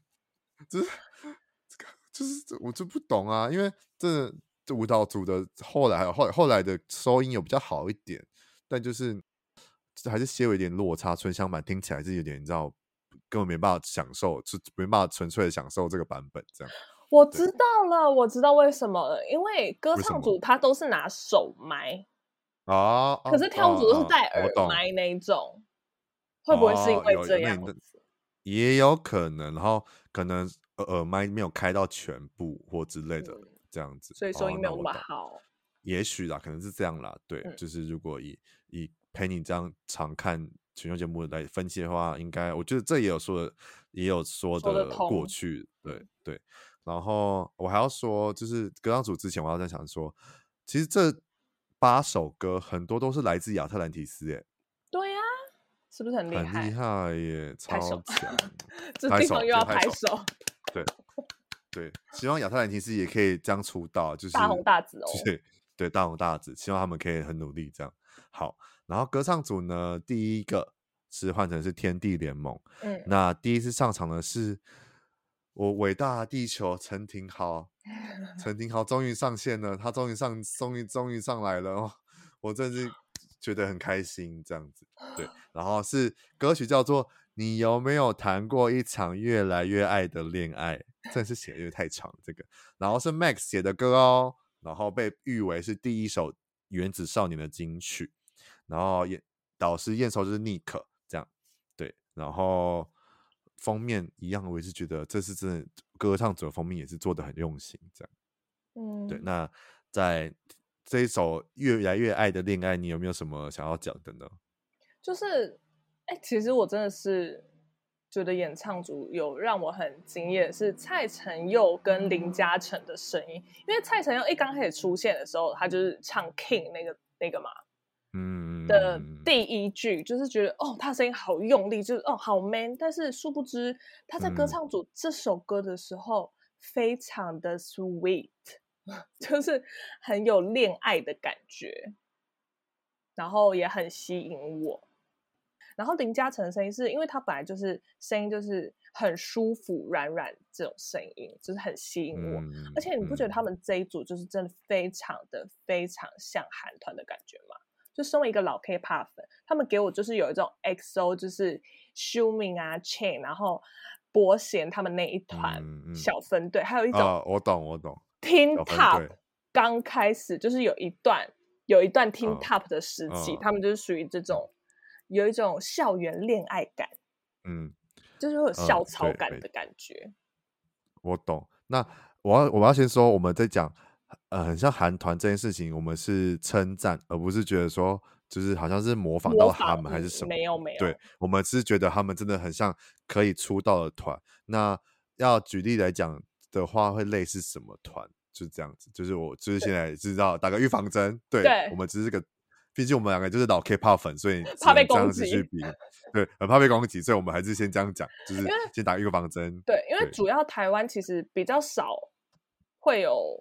就是这个，就是我就不懂啊。因为这这舞蹈组的后来后后来的收音有比较好一点，但就是还是些有一点落差。纯享版听起来是有点，你知道，根本没办法享受，就没办法纯粹的享受这个版本这样。我知道了，我知道为什么了，因为歌唱组他都是拿手麦啊，可是跳舞组都是戴耳麦那一种，会不会是因为这样子？也有可能，然后可能耳麦没有开到全部或之类的这样子，嗯、所以收音没有那么好。也许啦，可能是这样啦。对，嗯、就是如果以以陪你这样常看选秀节目来分析的话，应该我觉得这也有说的，也有说的过去。对对。然后我还要说，就是歌唱组之前，我要在想说，其实这八首歌很多都是来自亚特兰提斯，耶。对呀、啊，是不是很厉害？很厉害耶，超强！这地方又要拍手。对 对，希望亚特兰提斯也可以这样出道，就是大红大紫哦。对对，大红大紫，希望他们可以很努力这样。好，然后歌唱组呢，第一个是换成是天地联盟，嗯，那第一次上场的是我伟大的地球陈廷豪，陈廷豪终于上线了，他终于上，终于终于上来了哦，我真是觉得很开心，这样子，对，然后是歌曲叫做。你有没有谈过一场越来越爱的恋爱？真是写的有点太长，这个。然后是 Max 写的歌哦，然后被誉为是第一首原子少年的金曲。然后演导师验收就是 Nick 这样，对。然后封面一样，我也是觉得这是真的，歌唱者封面也是做的很用心，这样。嗯，对。那在这一首越来越爱的恋爱，你有没有什么想要讲的呢？就是。哎，其实我真的是觉得演唱组有让我很惊艳，是蔡承佑跟林嘉诚的声音。因为蔡承佑一刚开始出现的时候，他就是唱 King 那个那个嘛，嗯的第一句，就是觉得哦，他声音好用力，就是哦好 man。但是殊不知他在歌唱组这首歌的时候，非常的 sweet，就是很有恋爱的感觉，然后也很吸引我。然后林嘉诚的声音是因为他本来就是声音就是很舒服软软这种声音，就是很吸引我。嗯、而且你不觉得他们这一组就是真的非常的非常像韩团的感觉吗？就身为一个老 K-pop 粉，他们给我就是有一种 XO，就是 Shumin 啊 Chain，然后伯贤他们那一团小分队，嗯嗯、还有一种、哦、我懂我懂 Teen Top 刚开始就是有一段有一段 Teen Top 的时期，哦、他们就是属于这种。有一种校园恋爱感，嗯，就是会有校草感的感觉。嗯、我懂。那我要我要先说，我们在讲，呃，很像韩团这件事情，我们是称赞，而不是觉得说，就是好像是模仿到他们还是什么。没有没有。对，我们是觉得他们真的很像可以出道的团。那要举例来讲的话，会类似什么团？就是这样子。就是我就是现在知道打个预防针。对，对我们只是个。毕竟我们两个就是老 K-pop 粉，所以怕被攻击。对，很怕被攻击，所以我们还是先这样讲，就是先打预防针。对，因为主要台湾其实比较少会有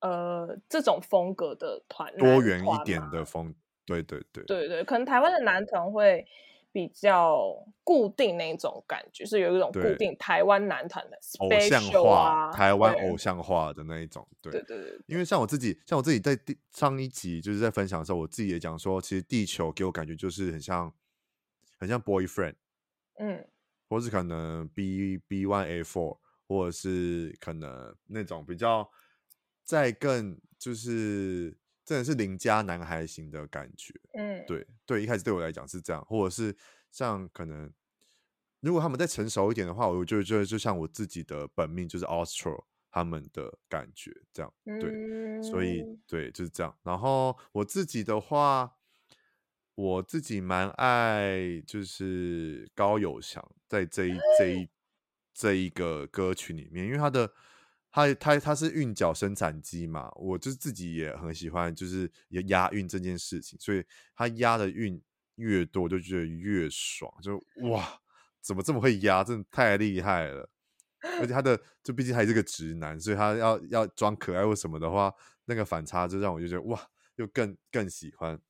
呃这种风格的团，多元一点的风。对对对，对对，可能台湾的男团会。比较固定那种感觉，是有一种固定台湾男团的、啊、偶像化，台湾偶像化的那一种。对对，对对对，因为像我自己，像我自己在第上一集就是在分享的时候，我自己也讲说，其实地球给我感觉就是很像，很像 boyfriend，嗯，或是可能 B B one A four，或者是可能那种比较再更就是。真的是邻家男孩型的感觉，嗯，对对，一开始对我来讲是这样，或者是像可能，如果他们再成熟一点的话，我就觉得就像我自己的本命就是 Astro 他们的感觉这样，对，嗯、所以对就是这样。然后我自己的话，我自己蛮爱就是高友翔在这一这一这一个歌曲里面，因为他的。他他他是韵脚生产机嘛，我就是自己也很喜欢，就是也押韵这件事情，所以他押的韵越多，我就觉得越爽，就 哇，怎么这么会押，真的太厉害了！而且他的就毕竟还是个直男，所以他要要装可爱或什么的话，那个反差就让我就觉得哇，又更更喜欢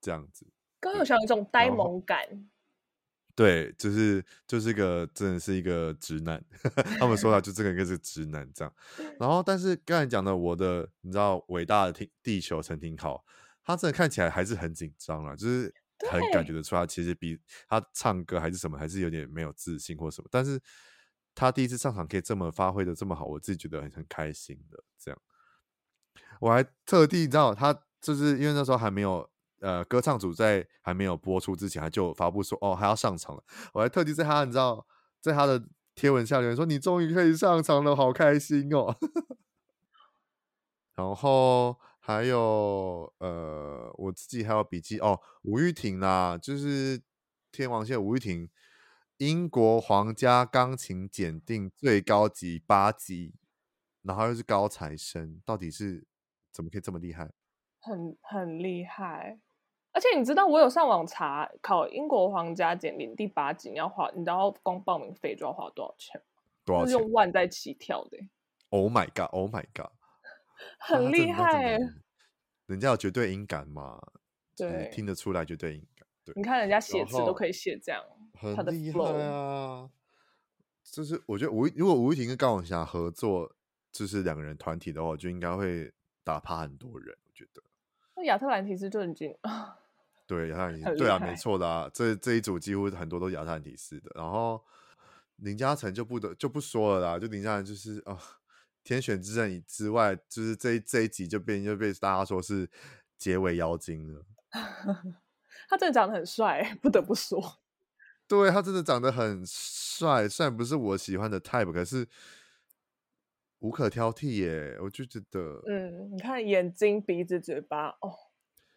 这样子，更有像一种呆萌感。对，就是就是个真的是一个直男，他们说他就这个应该是直男这样。然后，但是刚才讲的我的，你知道伟大的地球陈廷豪，他真的看起来还是很紧张了，就是很感觉得出他其实比他唱歌还是什么，还是有点没有自信或什么。但是他第一次上场可以这么发挥的这么好，我自己觉得很很开心的这样。我还特地你知道他就是因为那时候还没有。呃，歌唱组在还没有播出之前，他就发布说，哦，还要上场了。我还特地在他，你知道，在他的贴文下留言说，你终于可以上场了，好开心哦。然后还有，呃，我自己还有笔记哦，吴玉婷啦，就是天王星吴玉婷，英国皇家钢琴检定最高级八级，然后又是高材生，到底是怎么可以这么厉害？很很厉害。而且你知道，我有上网查考英国皇家检定第八级，你要花，你知道光报名费就要花多少钱？多少钱？是用万在起跳的。Oh my god！Oh my god！很厉害。人家有绝对音感嘛？对，听得出来绝对音感。对，你看人家写词都可以写这样，很厉害啊！就是我觉得吴如果吴玉婷跟高永霞合作，就是两个人团体的话，就应该会打趴很多人。我觉得那亚特兰提斯就已经对亚特兰提对啊，没错的啊，这这一组几乎很多都是亚特兰提斯的。然后林嘉诚就不得就不说了啦，就林嘉诚就是啊、哦，天选之人之外，就是这一这一集就变就被大家说是结尾妖精了。他真的长得很帅，不得不说。对，他真的长得很帅，虽然不是我喜欢的 type，可是无可挑剔耶。我就觉得，嗯，你看眼睛、鼻子、嘴巴，哦，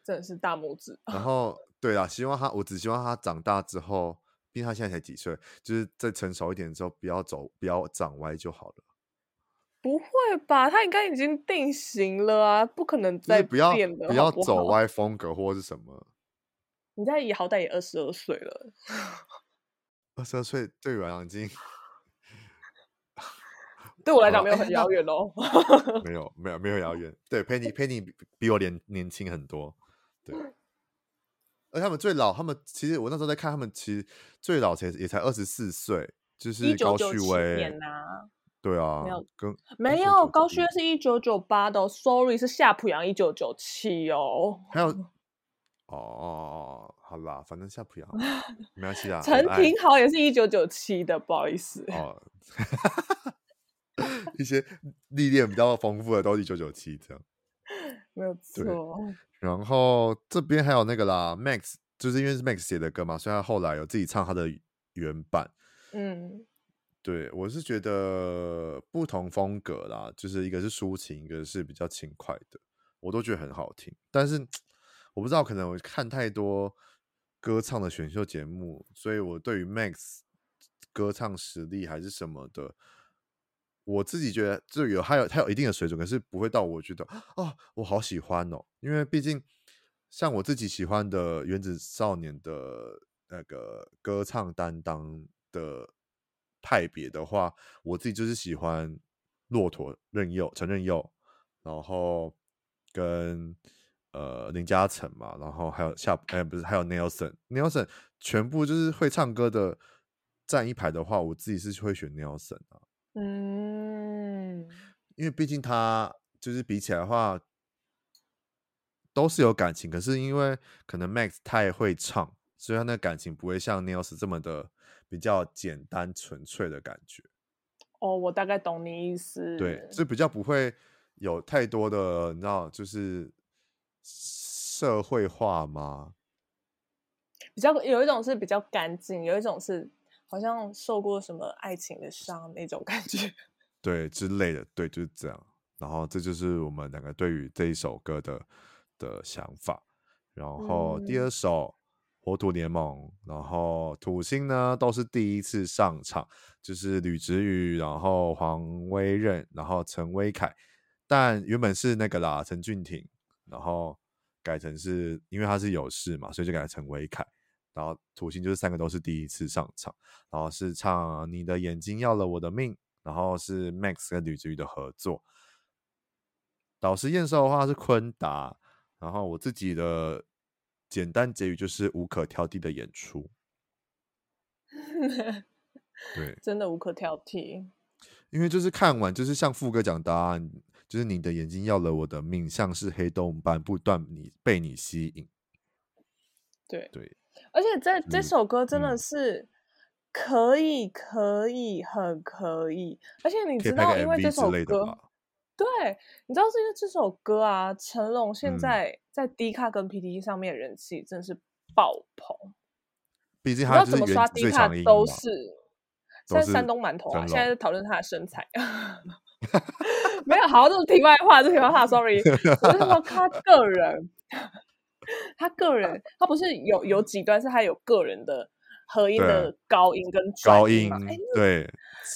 真的是大拇指。然 后，对啊，希望他，我只希望他长大之后，毕竟他现在才几岁，就是再成熟一点之后，不要走，不要长歪就好了。不会吧？他应该已经定型了啊，不可能再变了，不要不要走歪 风格或是什么。你在也好歹也二十二岁了，二十二岁对我来讲已经，对我来讲没有很遥远哦。没有没有没有遥远，对，Penny Penny 比我年年轻很多，对。而他们最老，他们其实我那时候在看，他们其实最老才也才二十四岁，就是高旭威。对啊，没有跟没有高旭威是一九九八的，Sorry 是夏普阳一九九七哦，还有。哦，好啦，反正夏普阳 没关系啊。陈廷豪也是一九九七的，不好意思。哦，一些历练比较丰富的都是一九九七这样，没有错。然后这边还有那个啦，Max，就是因为是 Max 写的歌嘛，所以他后来有自己唱他的原版。嗯，对，我是觉得不同风格啦，就是一个是抒情，一个是比较轻快的，我都觉得很好听，但是。我不知道，可能我看太多歌唱的选秀节目，所以我对于 Max 歌唱实力还是什么的，我自己觉得就有还有他有一定的水准，可是不会到我觉得哦，我好喜欢哦，因为毕竟像我自己喜欢的原子少年的那个歌唱担当的派别的话，我自己就是喜欢骆驼任佑陈任佑，然后跟。呃，林嘉诚嘛，然后还有夏，哎，不是，还有 Nelson，Nelson 全部就是会唱歌的站一排的话，我自己是会选 Nelson 啊。嗯，因为毕竟他就是比起来的话，都是有感情，可是因为可能 Max 太会唱，所以他那感情不会像 Nelson 这么的比较简单纯粹的感觉。哦，我大概懂你意思。对，就比较不会有太多的，你知道，就是。社会化吗？比较有一种是比较干净，有一种是好像受过什么爱情的伤那种感觉，对之类的，对，就是这样。然后这就是我们两个对于这一首歌的的想法。然后第二首《火土联盟》，然后土星呢都是第一次上场，就是吕植宇，然后黄威任，然后陈威凯，但原本是那个啦，陈俊廷。然后改成是因为他是有事嘛，所以就改成陈威凯。然后土星就是三个都是第一次上场，然后是唱你的眼睛要了我的命，然后是 Max 跟吕子宇的合作。导师验收的话是坤达，然后我自己的简单结语就是无可挑剔的演出。对，真的无可挑剔，因为就是看完就是像副歌讲答案。就是你的眼睛要了我的命，像是黑洞般不断你被你吸引。对对，而且这这首歌真的是可以，可以，很可以。而且你知道，因为这首歌，对，你知道是因为这首歌啊，成龙现在在 D 卡跟 PTT 上面人气真是爆棚。毕竟他怎么刷 D 卡都是，现在山东馒头啊，现在在讨论他的身材。没有，好，这是题外话，这是题外话，sorry。我是说他个人，他个人，他不是有有几段是他有个人的合音的高音跟高音，对，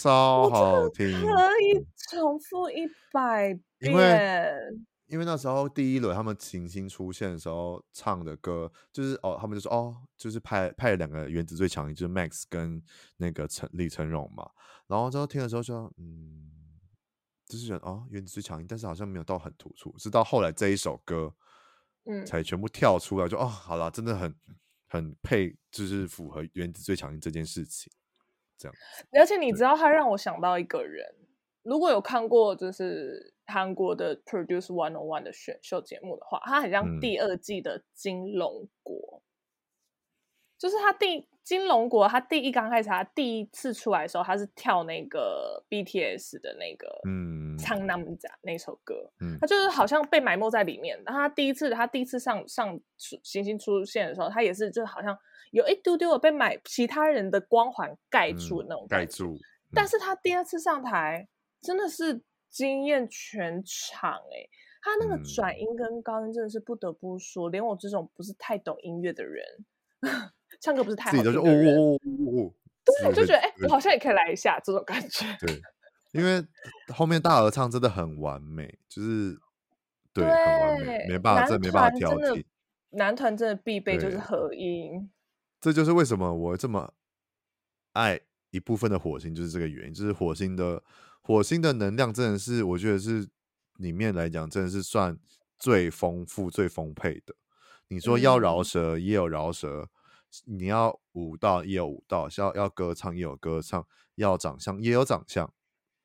超好听，可以重复一百遍。因为因为那时候第一轮他们行星出现的时候唱的歌，就是哦，他们就说哦，就是派派了两个原子最强音，就是 Max 跟那个陈李成荣嘛。然后之后听的时候说，嗯。就是觉得哦，原子最强音，但是好像没有到很突出。是到后来这一首歌，嗯，才全部跳出来就，就哦，好了，真的很很配，就是符合原子最强音这件事情，这样。而且你知道，他让我想到一个人，如果有看过就是韩国的 Produce One on One 的选秀节目的话，他很像第二季的金龙国，嗯、就是他第。金龙国，他第一刚开始，他第一次出来的时候，他是跳那个 BTS 的那个《苍南甲》那首歌，嗯，他就是好像被埋没在里面。然后他第一次，他第一次上上行星出现的时候，他也是就好像有一丢丢的被买其他人的光环盖住那种盖住。但是他第二次上台，真的是惊艳全场哎、欸！他那个转音跟高音真的是不得不说，连我这种不是太懂音乐的人。唱歌不是太好自己就哦哦哦哦哦，对，就觉得哎，我好像也可以来一下这种感觉。对，因为后面大合唱真的很完美，就是对，很完美，没办法，这没办法挑剔。男团真的必备就是合音，这就是为什么我这么爱一部分的火星，就是这个原因。就是火星的火星的能量真的是，我觉得是里面来讲真的是算最丰富、最丰沛的。你说要饶舌也有饶舌，你要舞蹈也有舞蹈，要要歌唱也有歌唱，要长相也有长相，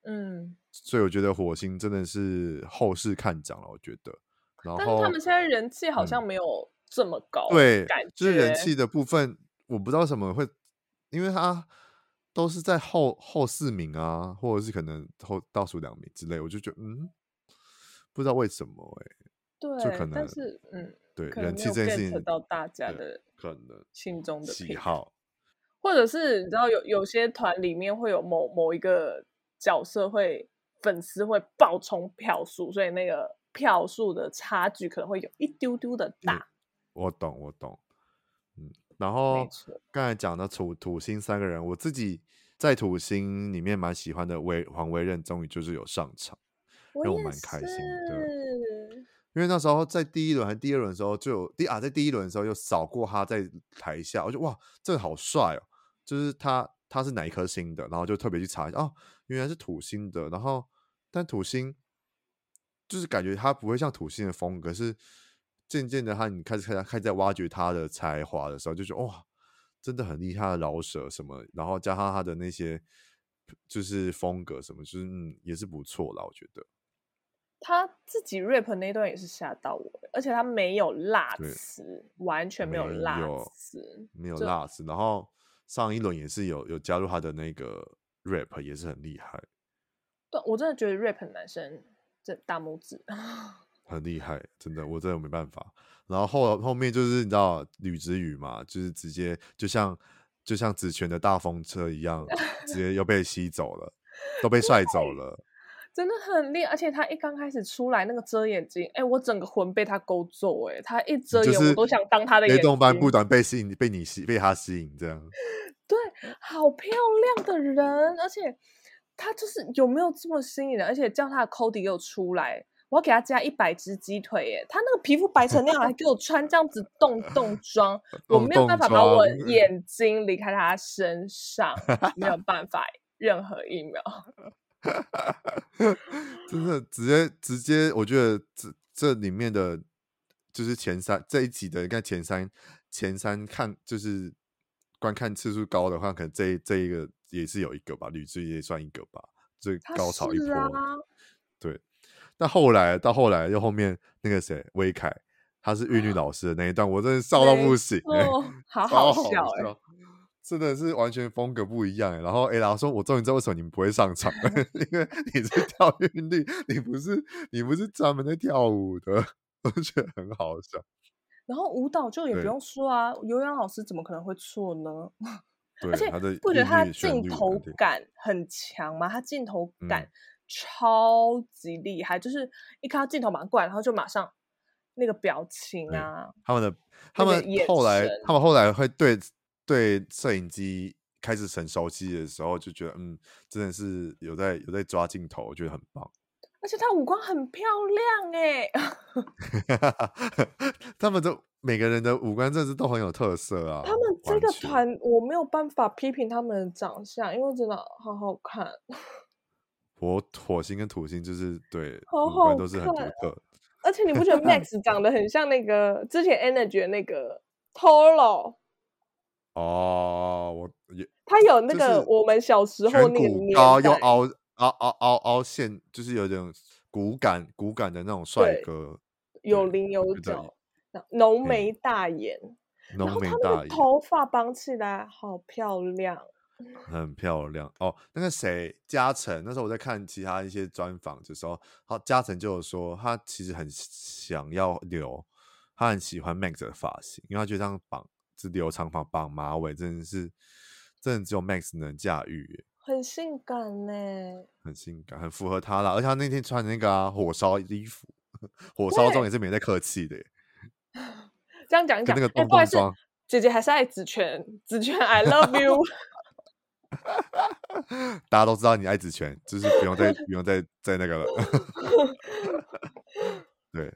嗯，所以我觉得火星真的是后市看涨了，我觉得。然后，但是他们现在人气好像没有这么高，嗯，对，就是人气的部分，我不知道为什么会，因为他都是在后后四名啊，或者是可能后倒数两名之类，我就觉得嗯，不知道为什么哎，欸，对，就可能，但是嗯。对，人气这件事情到大家的可能心中的喜好，或者是你知道有有些团里面会有某某一个角色会粉丝会爆冲票数，所以那个票数的差距可能会有一丢丢的大。嗯、我懂，我懂。嗯，然后刚才讲的土土星三个人，我自己在土星里面蛮喜欢的，为黄维任终于就是有上场，让我蛮开心的。因为那时候在第一轮还是第二轮的时候，就有第啊，在第一轮的时候又扫过他在台下，我就哇，这个好帅哦！就是他他是哪一颗星的，然后就特别去查一下，哦，原来是土星的。然后但土星就是感觉他不会像土星的风格，是渐渐的他你开始开始开始在挖掘他的才华的时候，就觉得哇，真的很厉害的饶舌什么，然后加上他的那些就是风格什么，就是嗯也是不错啦，我觉得。他自己 rap 那段也是吓到我，而且他没有辣词，完全没有辣词，没有辣词。然后上一轮也是有有加入他的那个 rap，也是很厉害。对，我真的觉得 rap 男生这大拇指 很厉害，真的，我真的没办法。然后后后面就是你知道吕子宇嘛，就是直接就像就像子权的大风车一样，直接又被吸走了，都被帅走了。真的很厉害，而且他一刚开始出来那个遮眼睛，哎、欸，我整个魂被他勾走，哎，他一遮眼我都想当他的眼睛。黑洞般不短被吸引，被你吸，被他吸引，这样。对，好漂亮的人，而且他就是有没有这么吸引人？而且叫他的 Cody 又出来，我要给他加一百只鸡腿，哎，他那个皮肤白成那样，还给我穿这样子洞洞装，我没有办法把我眼睛离开他身上，没有办法，任何一秒。真的直接直接，我觉得这这里面的，就是前三这一集的，应该前三前三看就是观看次数高的话，可能这这一个也是有一个吧，吕志也算一个吧，最高潮一波。啊、对，但后来到后来又后面那个谁威凯，他是玉女老师的那一段，我真的笑到不行，哦，好好笑。真的是完全风格不一样，然后哎，然后说，我终于知道为什么你们不会上场了，因为你是跳 韵律，你不是你不是专门在跳舞的，我觉得很好笑。然后舞蹈就也不用说啊，有氧老师怎么可能会错呢？而且不觉得他镜头感很强吗？他镜头感超级厉害，嗯、就是一看到镜头马上过来，然后就马上那个表情啊，他们的他们后来他们后来会对。对摄影机开始很熟悉的时候，就觉得嗯，真的是有在有在抓镜头，我觉得很棒。而且他五官很漂亮哎，他们都每个人的五官真的是都很有特色啊。他们这个团我没有办法批评他们的长相，因为真的好好看。火火星跟土星就是对好好五官都是很独特。而且你不觉得 Max 长得很像那个之前 Energy 的那个 Toro？哦，我也他有那个我们小时候那个年代，又凹凹凹凹凹陷，就是有点骨感骨感的那种帅哥，有棱有角，浓眉大眼，浓眉大眼，头发绑起来好漂亮，很漂亮哦。那个谁，嘉诚，那时候我在看其他一些专访的时候，好，嘉诚就有说他其实很想要留，他很喜欢 Max 的发型，因为他觉得这样绑。是留长发绑马尾，真的是，真的只有 Max 能驾驭，很性感呢，很性感，很符合他啦。而且他那天穿的那个、啊、火烧衣服，火烧装也是没在客气的。这样讲一讲，那个东东装、欸，姐姐还是爱子权，子权 I love you。大家都知道你爱子权，就是不用再不用再再那个了。对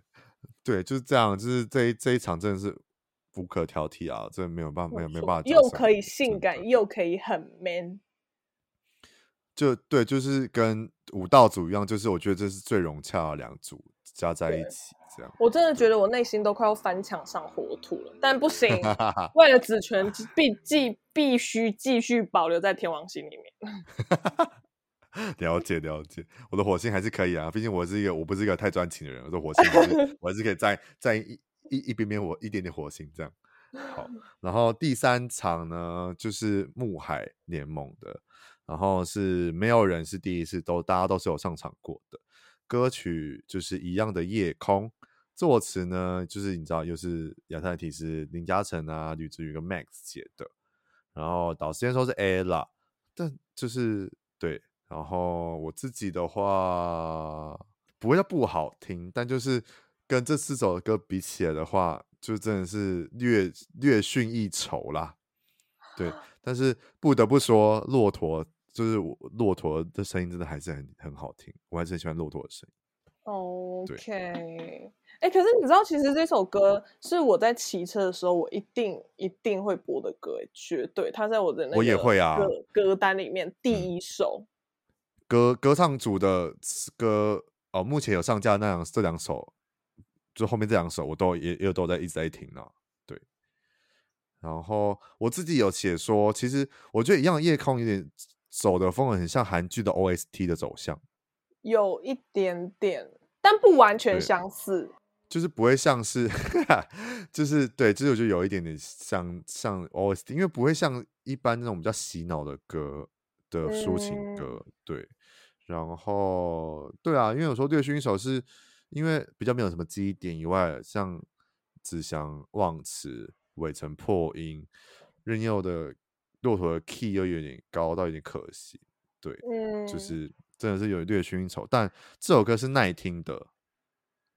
对，就是这样，就是这一这一场真的是。无可挑剔啊，这没有办法，没有没有办法，又可以性感，又可以很 man，就对，就是跟武道组一样，就是我觉得这是最融洽的两组加在一起，这样。我真的觉得我内心都快要翻墙上火土了，但不行，为了子权，必继必须继续保留在天王星里面。了解了解，我的火星还是可以啊，毕竟我是一个我不是一个太专情的人，我的火星还是 我还是可以在在一。一一边边火一点点火星这样好，然后第三场呢就是木海联盟的，然后是没有人是第一次，都大家都是有上场过的。歌曲就是一样的夜空，作词呢就是你知道又是亚特兰提斯林嘉诚啊、吕子宇跟 Max 写的，然后导师先说是 Ella，但就是对，然后我自己的话不会叫不好听，但就是。跟这四首歌比起来的话，就真的是略略逊一筹啦。对，但是不得不说，骆驼就是骆驼的声音真的还是很很好听，我还是很喜欢骆驼的声音。OK，哎、欸，可是你知道，其实这首歌是我在骑车的时候，我一定一定会播的歌，绝对，它在我的那个我也会啊歌歌单里面第一首。嗯、歌歌唱组的歌哦，目前有上架那两这两首。就后面这两首我都也也都在一直在听啊，对。然后我自己有写说，其实我觉得一样夜空有点走的风格很像韩剧的 OST 的走向，有一点点，但不完全相似。就是不会像是，就是对，就是我觉得有一点点像像 OST，因为不会像一般那种比较洗脑的歌的抒情歌，嗯、对。然后对啊，因为有时候略逊一筹是。因为比较没有什么记忆点以外，像子祥忘词、伟成破音、任佑的骆驼的 key 又有点高到有点可惜，对，嗯，就是真的是有略逊一筹。但这首歌是耐听的，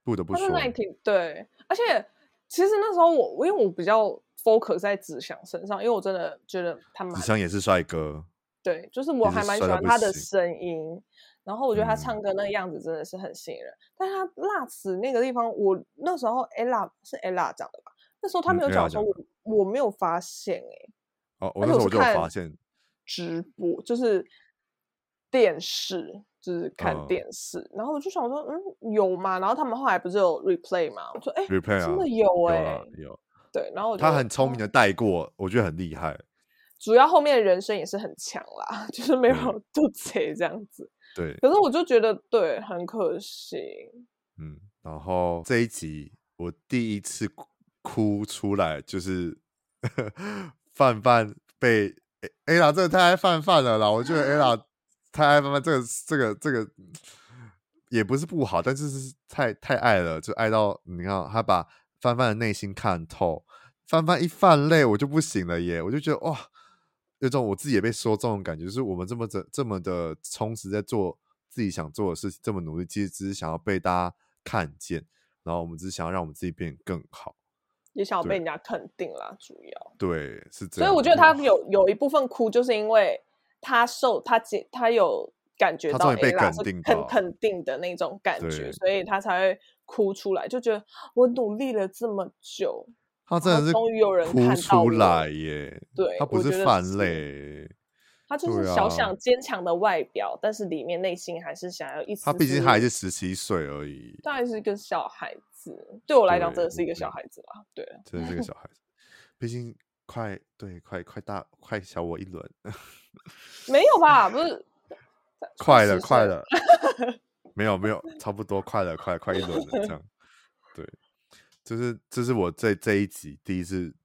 不得不说耐听。对，而且其实那时候我，因为我比较 focus 在子祥身上，因为我真的觉得他们子祥也是帅哥，对，就是我还蛮喜欢他的声音。然后我觉得他唱歌那个样子真的是很吸引人，嗯、但他辣词那个地方，我那时候 Ella 是 Ella 讲的吧？那时候他没有讲的时候，我我没有发现哎、欸。哦，我那时候我就有发现。直播就是电视，就是看电视，嗯、然后我就想说，嗯，有吗？然后他们后来不是有 replay 吗？我说，哎，replay、啊、真的有哎、欸，有。对，然后他很聪明的带过，嗯、我觉得很厉害。主要后面的人生也是很强啦，就是没有 肚贼这样子。对，可是我就觉得对，很可惜。嗯，然后这一集我第一次哭出来，就是 范范被 Ella 这个太爱范范了啦！我觉得 Ella 太爱范范，这个这个这个也不是不好，但是是太太爱了，就爱到你看他把范范的内心看透，范范一泛泪我就不行了耶！我就觉得哇。有种我自己也被说中的感觉，就是我们这么这这么的充实，在做自己想做的事情，这么努力，其实只是想要被大家看见，然后我们只是想要让我们自己变更好，也想要被人家肯定啦。主要对是这样，所以我觉得他有有一部分哭，就是因为他受他解他有感觉到被肯定很肯定的那种感觉，所以他才会哭出来，就觉得我努力了这么久。他真的是终于有人哭出来耶！对，他不是泛泪，他就是小小坚强的外表，啊、但是里面内心还是想要一丝丝。他毕竟还是十七岁而已，他还是一个小孩子。对我来讲，真的是一个小孩子啦？对，对真的是一个小孩子。毕竟快对快快大快小我一轮，没有吧？不是，快了快了，没有没有，差不多快了快快一轮了这样。对，就是这是我在这一集第一次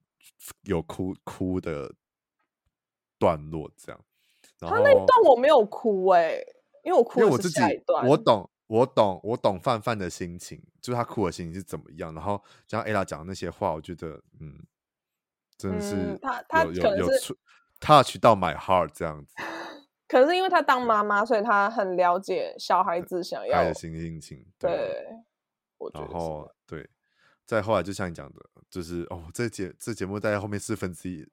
有哭哭的段落这样。他那一段我没有哭哎、欸，因为我哭的是下一段。我懂，我懂，我懂范范的心情，就是他哭的心情是怎么样。然后像 Ella 讲的那些话，我觉得，嗯，真的是、嗯、他他可能有 touch 到 my heart 这样子。可能是因为他当妈妈，所以他很了解小孩子想要的心心情。对，对然后对，再后来就像你讲的，就是哦，这节这节目在后面四分之一。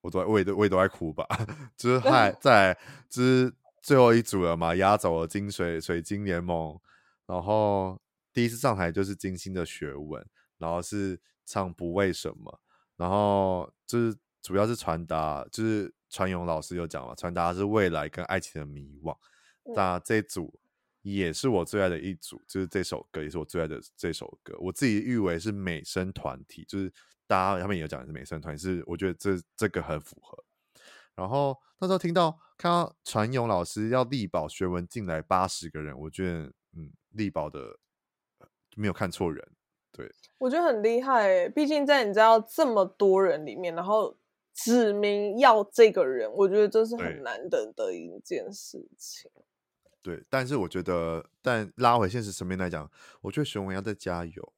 我都我也都我也都在哭吧，就是还在就是最后一组了嘛，压走了金水水晶联盟，然后第一次上台就是金星的学文，然后是唱不为什么，然后就是主要是传达，就是传勇老师有讲嘛，传达是未来跟爱情的迷惘，那这一组也是我最爱的一组，就是这首歌也是我最爱的这首歌，我自己誉为是美声团体，就是。大家他们也有讲的是美声团体，是我觉得这这个很符合。然后那时候听到看到传勇老师要力保学文进来八十个人，我觉得嗯，力保的没有看错人，对，我觉得很厉害诶。毕竟在你知道这么多人里面，然后指名要这个人，我觉得这是很难得的一件事情。对，但是我觉得，但拉回现实层面来讲，我觉得熊文要再加油，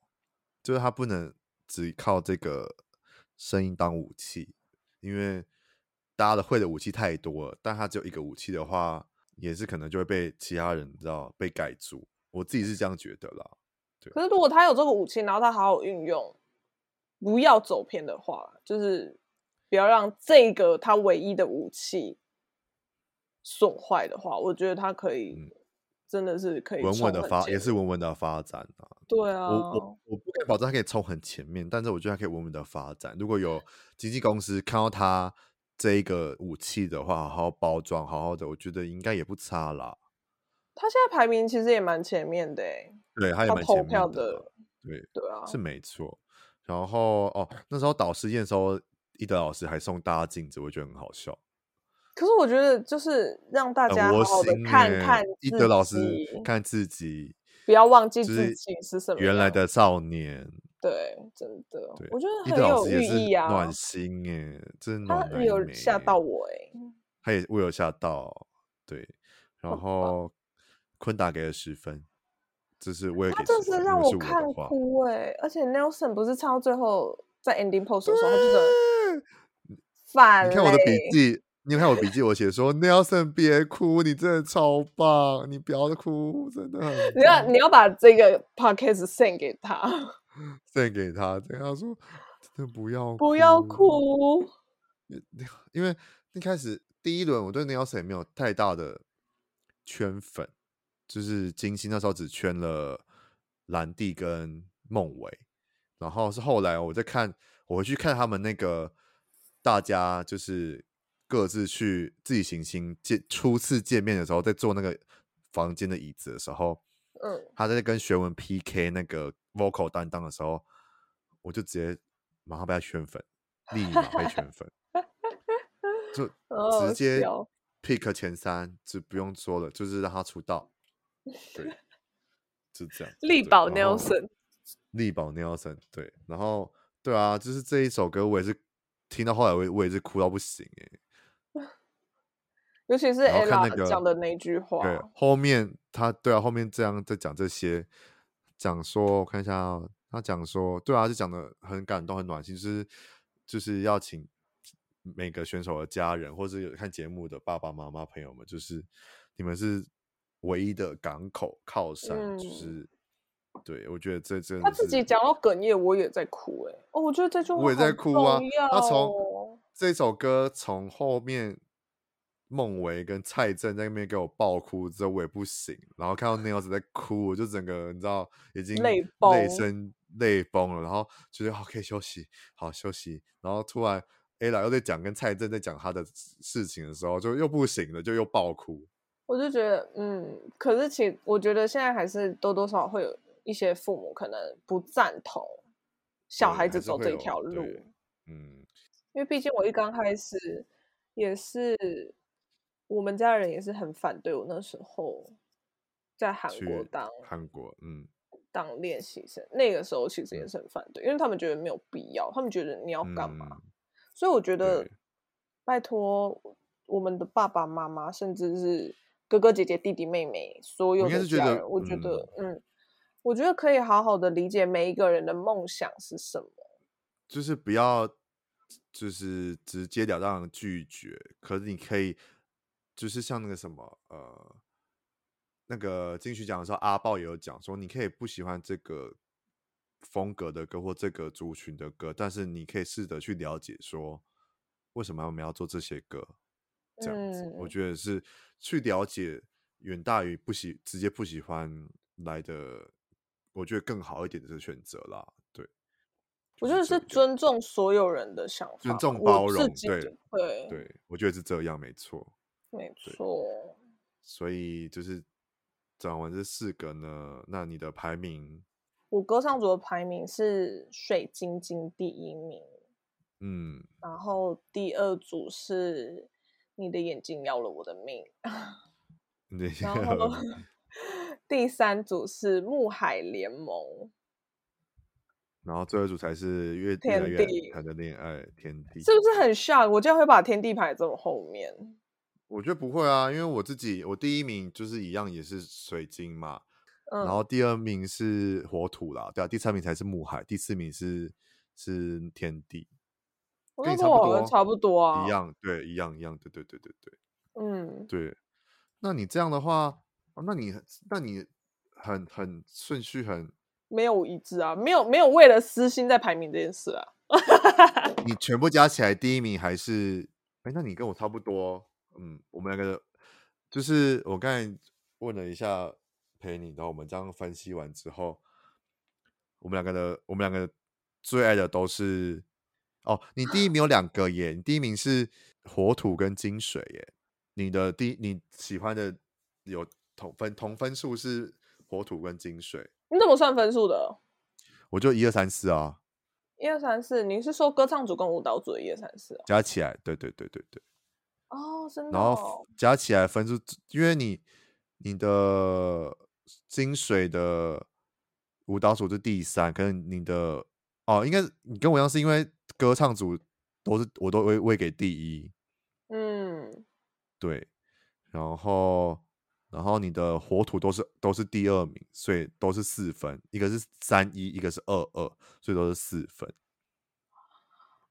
就是他不能。只靠这个声音当武器，因为大家的会的武器太多了，但他只有一个武器的话，也是可能就会被其他人知道被盖住。我自己是这样觉得啦。对。可是如果他有这个武器，然后他好好运用，不要走偏的话，就是不要让这个他唯一的武器损坏的话，我觉得他可以。嗯真的是可以稳稳的发，也是稳稳的发展啊。对啊，我我我不敢保证他可以冲很前面，但是我觉得他可以稳稳的发展。如果有经纪公司看到他这一个武器的话，好好包装，好好的，我觉得应该也不差啦。他现在排名其实也蛮前面的，对，他也蛮前面的，对对啊，是没错。然后哦，那时候导师验收，一德老师还送大家镜子，我觉得很好笑。可是我觉得，就是让大家好好的看看一德老师看自己，不要忘记自己是什么原来的少年。对，真的，我觉得很有寓意啊，暖心哎，真的他有吓到我哎，他也我有吓到，对，然后坤达给了十分，就是我也他就是让我看哭哎，而且 Nelson 不是唱到最后在 ending pose 的时候，他就是反，你看我的笔记。你看我笔记，我写说 Nelson 别哭，你真的超棒，你不要哭，真的很。你要你要把这个 podcast send 给他，send 给他，跟他说真的不要不要哭。因为一开始第一轮我对 Nelson 也没有太大的圈粉，就是金星那时候只圈了兰蒂跟孟伟，然后是后来我在看，我回去看他们那个大家就是。各自去自己行星见初次见面的时候，在坐那个房间的椅子的时候，嗯，他在跟学文 PK 那个 vocal 担当的时候，我就直接马上被他圈粉，立马被圈粉，就 直接 pick 前三，就不用说了，就是让他出道，对，就这样。力保 Nelson，力保 Nelson，对，然后对啊，就是这一首歌，我也是听到后来，我我也是哭到不行哎、欸。尤其是 Ella 讲的那句话，对，后面他对啊，后面这样在讲这些，讲说我看一下、哦，他讲说，对啊，就讲的很感动，很暖心，就是就是要请每个选手的家人，或者有看节目的爸爸妈妈朋友们，就是你们是唯一的港口靠山，嗯、就是对我觉得这真的他自己讲到哽咽，我也在哭哎，哦，我觉得这句话我也在哭啊，他从这首歌从后面。孟维跟蔡正在那边给我爆哭之后，我也不行。然后看到那样子在哭，我就整个你知道已经泪泪生泪崩了。然后觉得好可以休息，好休息。然后突然 Ella 又在讲跟蔡正在讲他的事情的时候，就又不行了，就又爆哭。我就觉得，嗯，可是其我觉得现在还是多多少少会有一些父母可能不赞同小孩子走这条路，嗯，因为毕竟我一刚开始也是，我们家人也是很反对我那时候在韩国当韩国，嗯。当练习生那个时候，其实也是很反对，因为他们觉得没有必要，他们觉得你要干嘛？嗯、所以我觉得，拜托我们的爸爸妈妈，甚至是哥哥姐姐、弟弟妹妹，所有的家人，我觉得，嗯，嗯，我觉得可以好好的理解每一个人的梦想是什么，就是不要，就是直截了当拒绝，可是你可以，就是像那个什么，呃。那个金曲奖的时候，阿豹也有讲说，你可以不喜欢这个风格的歌或这个族群的歌，但是你可以试着去了解说，为什么我们要做这些歌，这样子，嗯、我觉得是去了解远大于不喜直接不喜欢来的，我觉得更好一点的选择啦。对，我觉得是尊重所有人的想法，尊重包容，对对对，我觉得是这样，没错，没错，所以就是。讲完这四个呢，那你的排名？我歌唱组的排名是水晶晶第一名，嗯，然后第二组是你的眼睛要了我的命，然后 第三组是木海联盟，然后最后一组才是越天地谈的恋爱天地，是不是很像？我竟然会把天地排这么后面。我觉得不会啊，因为我自己我第一名就是一样也是水晶嘛，嗯、然后第二名是火土啦，对啊，第三名才是木海，第四名是是天地，跟你差不多，差不多啊，一样，对，一样一样，对对对对对，嗯，对，那你这样的话，那你那你很很顺序很没有一致啊，没有没有为了私心在排名这件事啊，你全部加起来第一名还是，哎，那你跟我差不多。嗯，我们两个就是我刚才问了一下陪你，然后我们这样分析完之后，我们两个的我们两个最爱的都是哦，你第一名有两个耶，你第一名是火土跟金水耶，你的第你喜欢的有同分同分数是火土跟金水，你怎么算分数的？我就一二三四啊，一二三四，你是说歌唱组跟舞蹈组的一二三四加起来？对对对对对。哦，真的。然后加起来分数，因为你你的金水的舞蹈组是第三，可能你的哦，应该你跟我一样，是因为歌唱组都是我都会喂给第一。嗯，对。然后然后你的火土都是都是第二名，所以都是四分，一个是三一，一个是二二，所以都是四分。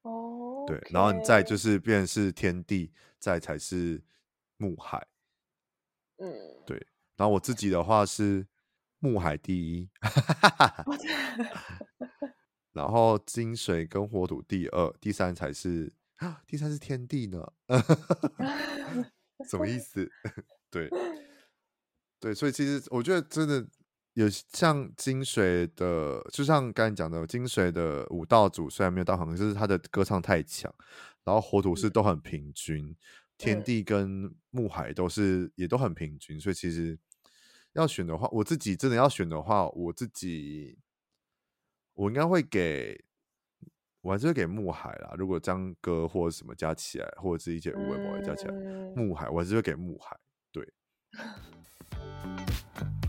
哦，对，然后你再就是变成是天地，再才是木海，嗯，对，然后我自己的话是木海第一 然后金水跟火土第二，第三才是，第三是天地呢，什么意思？对，对，所以其实我觉得真的。有像金水的，就像刚才讲的，金水的舞蹈组虽然没有到很，就是他的歌唱太强。然后火土是都很平均，嗯、天地跟木海都是也都很平均。所以其实要选的话，我自己真的要选的话，我自己我应该会给，我还是会给木海啦。如果张歌或者什么加起来，或者是一些舞蹈加起来，嗯、木海我还是会给木海。对。